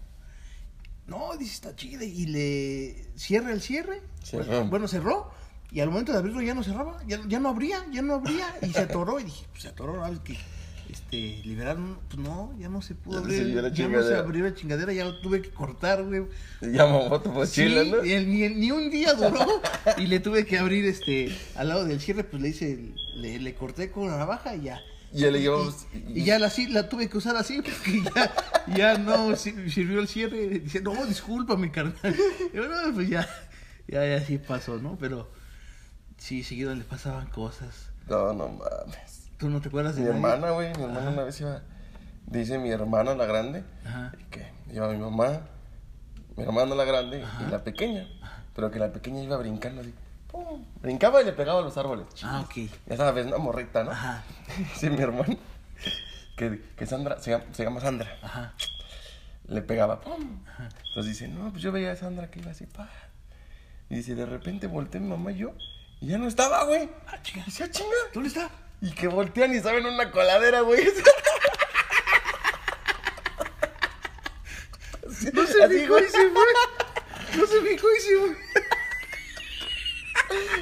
No, dice, está chida. Y le cierra el cierre. Cerró. Bueno, cerró. Y al momento de abrirlo ya no cerraba. Ya, ya no abría, ya no abría. Y se atoró. Y dije, pues se atoró, ¿sabes que este, liberaron, pues no, ya no se pudo se abrir, vio la ya no se abrió la chingadera, ya lo tuve que cortar, güey. Ya mamó tu mochila, Sí, ¿no? el- ni, ni un día duró y le tuve que abrir este al lado del cierre, pues le hice, le, le corté con la navaja y ya. Y ya le llevamos. Y, y ya la, la tuve que usar así porque ya, ya no si- sirvió el cierre. Dice, no, discúlpame, carnal. Y bueno, pues ya, ya, ya sí pasó, ¿no? Pero sí, seguido le pasaban cosas. No, no mames. ¿Tú no te acuerdas de Mi nadie? hermana, güey, mi hermana una vez iba. Dice mi hermana, la grande, Ajá. que iba mi mamá, mi hermana la grande y la pequeña. Pero que la pequeña iba brincando así. pum, Brincaba y le pegaba a los árboles. Ah, ok. Ya sabes, una morrita, ¿no? Ajá. Dice mi hermano que, que Sandra, se llama, se llama Sandra, Ajá. le pegaba. pum. Entonces dice, no, pues yo veía a Sandra que iba así, pa. Y dice, de repente volteé mi mamá y yo, y ya no estaba, güey. Ah, chinga. Dice, ah, chinga. ¿Dónde está? Y que voltean y saben una coladera, güey. No se Así, fijó y se fue. No se fijó y se fue.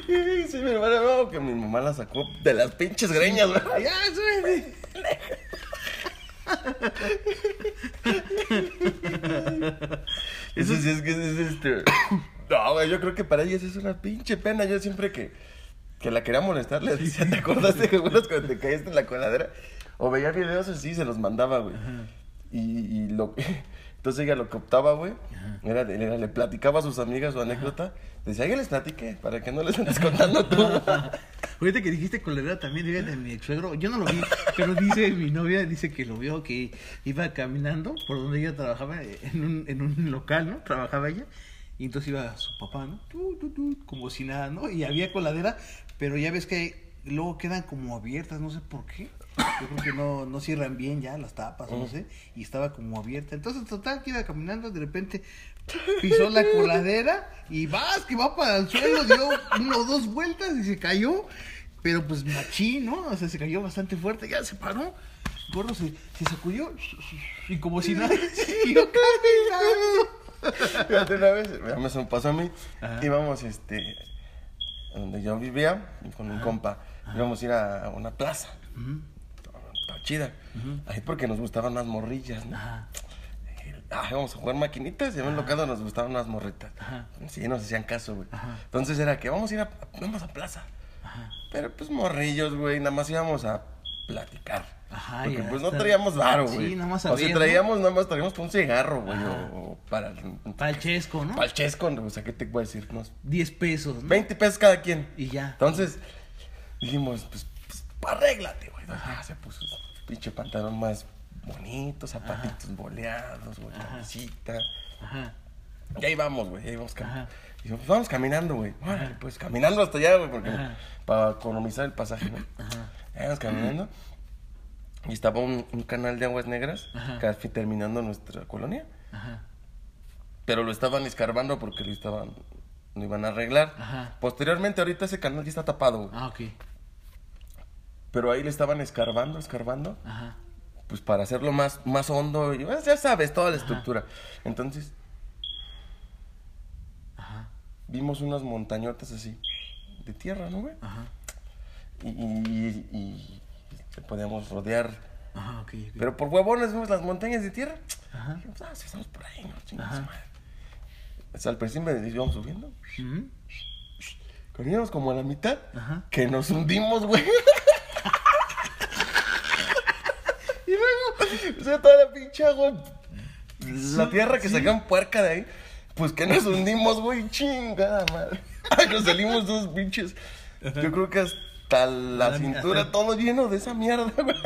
Y dice mi hermana, no, que mi mamá la sacó de las pinches greñas, güey. Ya. Eso sí es que es este. No, güey, yo creo que para ellas es una pinche pena. Yo siempre que, que la quería molestar, le decía, ¿te acordaste que algunas cuando te caíste en la coladera? O veía videos así, se los mandaba, güey. Y, y lo Entonces ella lo que optaba, güey, era, era- le platicaba a sus amigas su anécdota. Decía, ya les platiqué, para que no les andes contando tú. Ahorita que dijiste coladera también, fíjate, de mi ex suegro, yo no lo vi, pero dice mi novia, dice que lo vio, que iba caminando por donde ella trabajaba, en un, en un local, ¿no? Trabajaba ella, y entonces iba su papá, ¿no? Tu, tu, tu, como si nada, ¿no? Y había coladera, pero ya ves que luego quedan como abiertas, no sé por qué. Yo creo que no, no cierran bien ya las tapas, no sé, y estaba como abierta. Entonces, total, que iba caminando, de repente pisó la coladera y vas, que va para el suelo, dio una o dos vueltas y se cayó. Pero pues machín, ¿no? O sea, se cayó bastante fuerte, ya se paró. Gordo se, se sacudió y como si nada, siguió caminando. Fíjate, una vez, me pasó a mí, Ajá. íbamos, este, donde yo vivía, con un compa, íbamos a ir a una plaza, estaba chida, ahí porque nos gustaban más morrillas, ¿no? Ah, íbamos a jugar maquinitas y en un local nos gustaban unas morritas. Sí, nos hacían caso, güey. Entonces era que vamos a ir a, vamos a plaza. Pero pues morrillos, güey, nada más íbamos a platicar. Ajá, Porque ya pues no está. traíamos varo, güey. Sí, nada más O había, sea, ¿no? traíamos, nada más traíamos un cigarro, güey. Ajá. O, para, Para el chesco, ¿no? para el chesco, o sea, ¿qué te puedo decir? Unos 10 pesos, ¿no? 20 pesos cada quien. Y ya. Entonces, dijimos, pues, pues arréglate, güey. Ah, se puso su pinche pantalón más bonito, zapatitos boleados, güey, camisita. Ajá. Y ahí vamos, güey, ahí vamos Ajá. caminando. Dijimos, pues vamos caminando, güey. Órale, pues caminando hasta allá, güey, porque Ajá. para economizar el pasaje, ¿no? Ajá. Ahí vamos caminando. Y estaba un, un canal de aguas negras, Ajá. casi terminando nuestra colonia. Ajá. Pero lo estaban escarbando porque lo estaban, lo iban a arreglar. Ajá. Posteriormente, ahorita ese canal ya está tapado, güey. Ah, ok. Pero ahí le estaban escarbando, escarbando, Ajá. pues para hacerlo más, más hondo. Y pues, ya sabes, toda la estructura. Entonces, Ajá. vimos unas montañotas así, de tierra, ¿no, güey? Ajá. Y, y, y- podíamos rodear. Ajá, ok. ok. Pero por huevones vimos las montañas de tierra. Ajá. Dijimos, ah, si estamos por ahí, no chingas madre. Al principio íbamos subiendo. Cuando íbamos como a la mitad, Ajá. que nos hundimos, güey. y luego, o sea, toda la pinche agua, la tierra que sacan puerca de ahí, pues que nos hundimos, güey, chingada madre. Ay, nos salimos dos pinches. Yo creo que hasta la La- cintura, hasta- todo lleno de esa mierda, güey.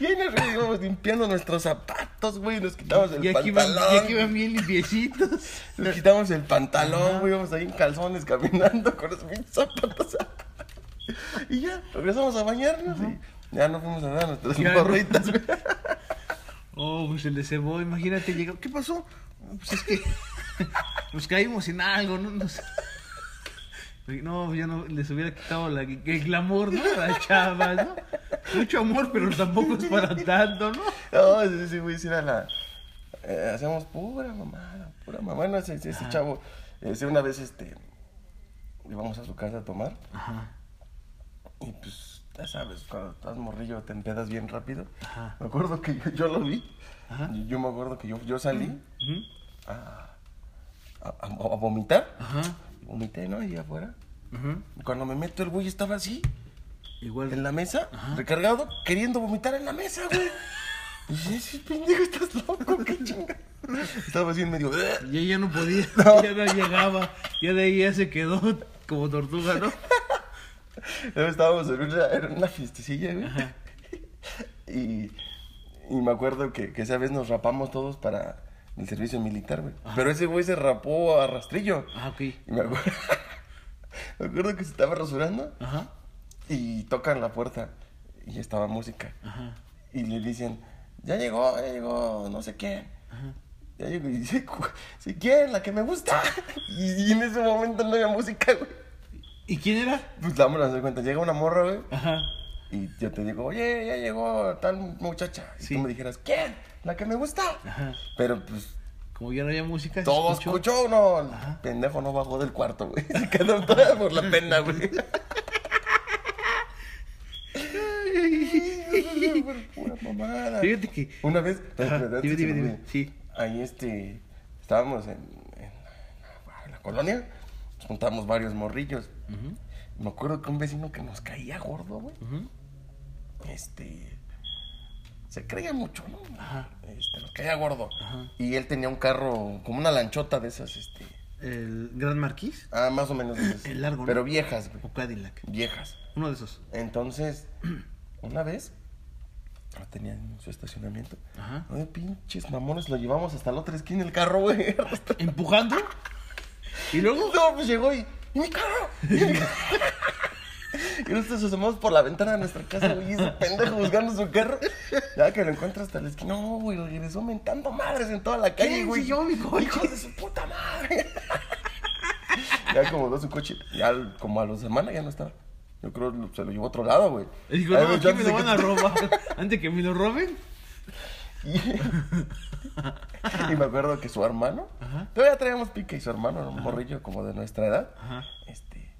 Y ahí nos íbamos limpiando nuestros zapatos, güey, nos quitamos el Y aquí, van, pantalón. y aquí van bien limpiecitos. Nos quitamos el pantalón, güey, íbamos ahí en calzones caminando con los pinches zapatos. y ya, regresamos a bañarnos y ya no fuimos a dar nuestras Ya no. morritas, güey. Oh, pues se le cebó, imagínate, llegó. ¿Qué pasó? No, Pues es que nos caímos en algo, ¿no? Nos- No, ya no les hubiera quitado la, el glamour, ¿no? A las chavas, ¿no? Mucho amor, pero tampoco es para tanto, ¿no? No, sí, sí, güey, sí era la... eh, hacemos pura mamada, pura mamá. Bueno, ese, ese chavo, ese una vez, este, íbamos a su casa a tomar Ajá. y pues, ya sabes, cuando estás morrillo te empedas bien rápido. Ajá. Me acuerdo que yo, yo lo vi, Ajá. yo me acuerdo que yo, yo salí a, a- a vomitar. Ajá. Vomité, ¿no? Y afuera. Cuando me meto, el güey estaba así, Igual. en la mesa, recargado, queriendo vomitar en la mesa, güey. Y ese pendejo, estás loco, qué chinga. Estaba así en medio. Y ella no podía, No. ya no llegaba. Ya de ahí ya se quedó como tortuga, ¿no? Estábamos en una, en una fiestecilla, güey. Y, y me acuerdo que, que esa vez nos rapamos todos para el servicio militar, güey. Pero ese güey se rapó a rastrillo. Ah, ok. Y me acuerdo, me acuerdo que se estaba rasurando Ajá. y tocan la puerta y estaba música. Ajá. Y le dicen, ya llegó, ya llegó, no sé quién. Ya llegó y dice, "Cu- ¿sí quién? La que me gusta. Y, y en ese momento no había música, güey. ¿Y quién era? Pues vámonos a dar cuenta, llega una morra, güey. Ajá. Y yo te digo, oye, ya llegó tal muchacha. Y Sí. tú me dijeras, ¿quién? La que me gusta. Ajá. Pero pues Como ya no había música, todo escuchó. no. El pendejo no bajó del cuarto, güey. Se quedó toda por la pena, güey. Pura mamada. Fíjate que. Una vez, dime, dime, me dime. Sí. Ahí este, estábamos en, en la- en la colonia, nos juntamos varios morrillos. Me acuerdo que un vecino que nos caía gordo, güey. Este, se creía mucho, ¿no? Ajá. Este, nos caía gordo. Ajá. Y él tenía un carro, como una lanchota de esas, este, El Gran Marquis ah, más o menos esas. El largo, ¿no? Pero viejas, güey. o Cadillac. Viejas. Uno de esos. Entonces, una vez, lo tenía en su estacionamiento. Ajá. De pinches mamones, lo llevamos hasta la otra esquina el carro, güey. Empujando. Y luego. No, pues llegó y. ¡Y mi carro! ¡Y mi carro! Y nosotros asomamos por la ventana de nuestra casa, güey, y ese pendejo buscando su carro. Ya que lo encuentra hasta la esquina. No, güey, regresó mentando madres en toda la calle, güey. Yo, mi coche. ¡Hijo de su puta madre! ya acomodó su coche. Ya como a los semanas ya no estaba. Yo creo que se lo llevó a otro lado, güey. Y digo, Ay, no, aquí me antes lo van a que- robar. Antes que me lo roben. Y me acuerdo que su hermano, Ajá. todavía traíamos pique y su hermano, era un morrillo como de nuestra edad, Ajá. este,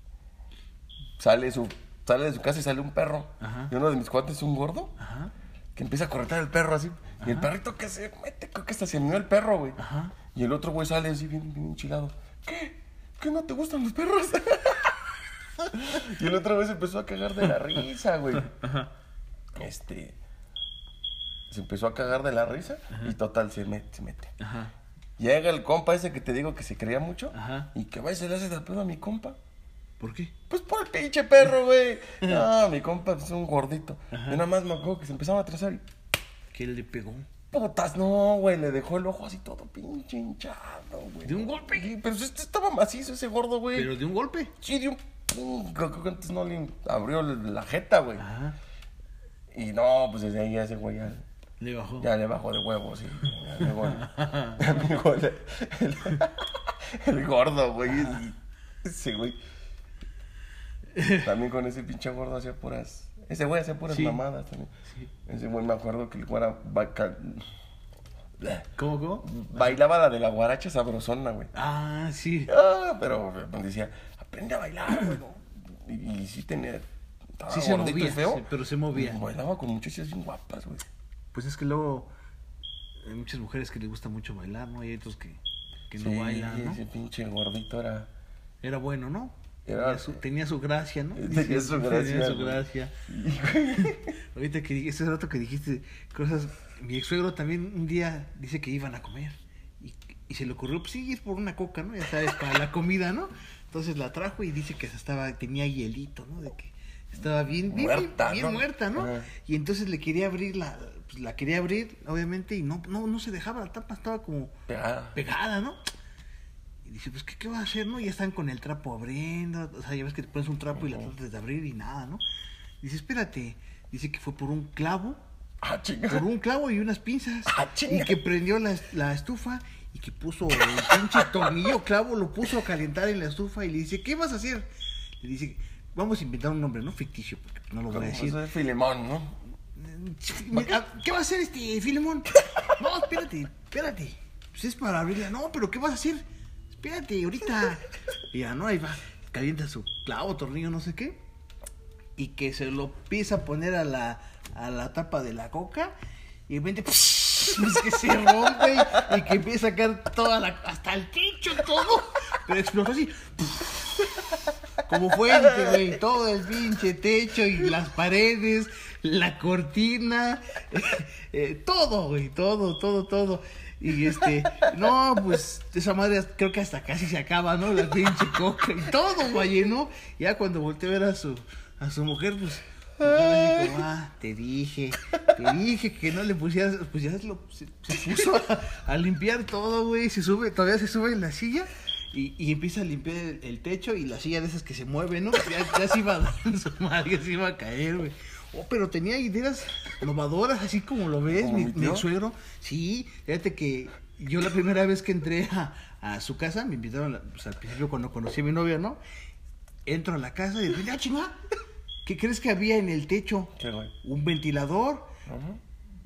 sale su, sale de su casa y sale un perro. Ajá. Y uno de mis cuates, un gordo, Ajá. que empieza a corretar el perro así. Y el perrito que se mete, creo que estacionó el perro, güey. Ajá. Y el otro güey sale así bien, bien enchilado. ¿Qué? ¿Qué no te gustan los perros? y el otro güey se empezó a cagar de la risa, güey. Ajá. este, se empezó a cagar de la risa y total, se mete, se mete. Ajá. Llega el compa ese que te digo que se creía mucho Ajá. y que va y se le hace de pedo a mi compa. ¿Por qué? Pues por el pinche perro, güey. No, mi compa es un gordito. Yo nada más me acuerdo que se empezaba a trazar y ¿Qué le pegó? putas, no, güey. Le dejó el ojo así todo pinche hinchado, güey. ¿De un golpe? Sí, pero este estaba macizo ese gordo, güey. ¿Pero de un golpe? Sí, de un... Creo que antes no le abrió la jeta, güey. Ajá. Y no, pues desde ahí ese güey ya, Le bajó. ya le bajó de huevos, sí. Ya llegó el, el- el gordo, güey. Ese güey. También con ese pinche gordo hacía puras... Ese güey hacía puras Sí. mamadas también. Sí. Ese güey me acuerdo que el güey era... ¿Cómo, cómo? Bailaba la de la guaracha sabrosona, güey. Ah, sí. Ah, pero decía, aprende a bailar, güey. Y, y sí tenía... Sí se movía, feo. sí, pero se movía. Bailaba con muchachas bien guapas, güey. Pues es que luego hay muchas mujeres que les gusta mucho bailar, ¿no? Y hay otros que, que no bailan, ¿no? ese pinche gordito era... Era bueno, ¿no? Era- Tenía, su, tenía su gracia, ¿no? Tenía su gracia, Tenía su güey. gracia. Ahorita que ese rato que dijiste cosas, mi ex suegro también un día dice que iban a comer y, y se le ocurrió, pues sí, ir por una coca, ¿no? Ya sabes, para la comida, ¿no? Entonces la trajo y dice que estaba, tenía hielito, ¿no? De que estaba bien, bien, Muerta, bien ¿no? muerta, ¿no? Ajá. Y entonces le quería abrir la, pues la quería abrir, obviamente, y no, no, no se dejaba, la tapa estaba como Pegada. pegada, ¿no? Y dice, pues, ¿qué, qué va a hacer, no? Y ya están con el trapo abriendo, o sea, ya ves que te pones un trapo y la tratas de abrir y nada, ¿no? Dice, espérate, dice que fue por un clavo, Ah, por un clavo y unas pinzas, Ah, y que prendió la, la estufa y que puso el pinche tornillo clavo, lo puso a calentar en la estufa y le dice, ¿qué vas a hacer? Le dice, vamos a inventar un nombre, ¿no? Ficticio, porque no lo voy a decir. Pues es Filemón, ¿no? Mira, ¿Qué va a hacer este Filemón? No, espérate, espérate. Pues es para abrirla. No, pero ¿qué vas a hacer? Espérate, ahorita. Y ya, no, ahí va. Calienta su clavo, tornillo, no sé qué. Y que se lo empieza a poner a la, a la tapa de la coca. Y de repente, pues que se rompe y, y que empieza a caer toda la, hasta el techo, todo. Pero explotó así. Como fuente, güey, todo el pinche techo y las paredes, la cortina, eh, todo, güey, todo, todo, todo. Y este, no, pues esa madre creo que hasta casi se acaba, ¿no? La pinche coca y todo, güey, ¿no? Ya cuando volteé a ver a su, a su mujer, pues, ah, te dije, te dije que no le pusieras, pues ya lo, se, se puso a, a limpiar todo, güey, se sube, todavía se sube en la silla. Y, y empieza a limpiar el, el techo y la silla de esas que se mueve, ¿no? Ya, ya se iba a dar su madre, ya se iba a caer, güey. Oh, pero tenía ideas innovadoras, así como lo ves, ¿Como mi, suegro. Sí, fíjate que yo la primera vez que entré a, a su casa, me invitaron, pues, al principio cuando conocí a mi novia, ¿no? Entro a la casa y repente, ¡ah, chinga! ¿Qué crees que había en el techo? Un ventilador. Ajá.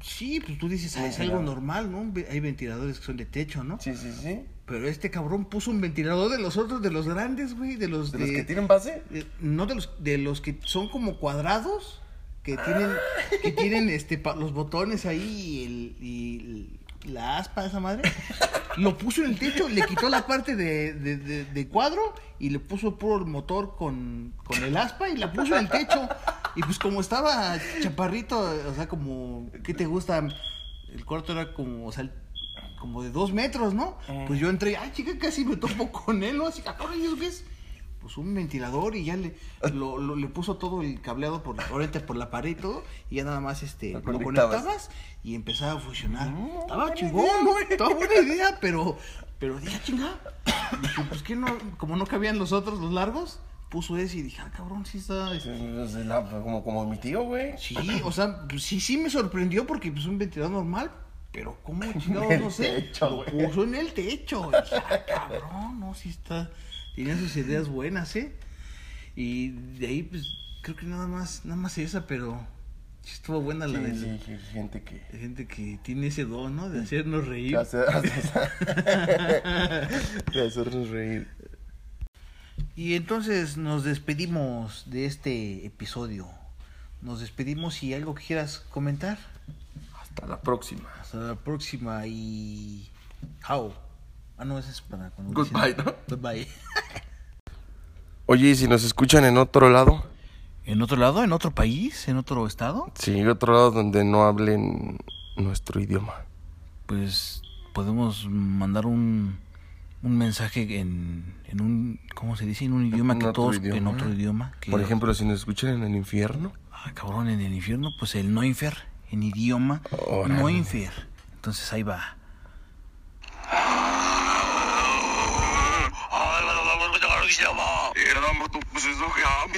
Sí, pues tú dices, ah, es algo normal, ¿no? Hay ventiladores que son de techo, ¿no? Sí, sí, sí. Pero este cabrón puso un ventilador de los otros, de los grandes, güey, de los ¿De los que tienen base? no de los de los que son como cuadrados, que tienen que tienen este pa- los botones ahí y, el, y la aspa esa madre. Lo puso en el techo, le quitó la parte de, de- de- de cuadro y le puso puro el motor con, con el aspa y la puso en el techo. Y pues como estaba chaparrito, o sea, como, ¿qué te gusta? El cuarto era como, o sea, como de dos metros, ¿no? Pues yo entré, ay, chica, casi me topo con él, ¿no? Así, cabrón, ¿y eso qué es? Pues un ventilador y ya le, lo, lo- le puso todo el cableado por, ahorita por la pared y todo, y ya nada más este, Lo lo, conectabas. y empezaba a funcionar. Estaba chingón, güey. Estaba buena idea, pero, pero dije, "Ah, chinga. Dije, pues que no, como no cabían los otros, los largos, puso ese y dije, ah, cabrón, sí está. Sí, pues, Como, como mi tío, güey. Sí, o sea, pues, sí, sí me sorprendió porque pues un ventilador normal, pero ¿cómo chingados? No sé. techo, lo puso en el techo. Dije, ah, cabrón, no, sí está. Tenía sus ideas buenas, ¿eh? Y de ahí, pues, creo que nada más, nada más esa, pero estuvo buena la Sí, de sí, gente que... gente que tiene ese don, ¿no? De hacernos reír. de hacernos reír. Y entonces nos despedimos de este episodio. Nos despedimos y algo que quieras comentar. Hasta la próxima. Hasta la próxima y. How. Ah, no, ese es para cuando. Goodbye, dicen- ¿no? Goodbye. Oye, y si nos escuchan en otro lado, ¿En otro lado? ¿En otro país? ¿En otro estado? Sí, otro lado donde no hablen nuestro idioma. Pues podemos mandar un, un mensaje en, en un, ¿cómo se dice? En un idioma En que otro todos, en otro idioma. Que, Por ejemplo, si nos escuchan en el infierno. Ah, cabrón, en el infierno, pues el Noinfer, en idioma Órale. Noinfer. Entonces ahí va. Iść do mo! Ja mam tu przyzucham!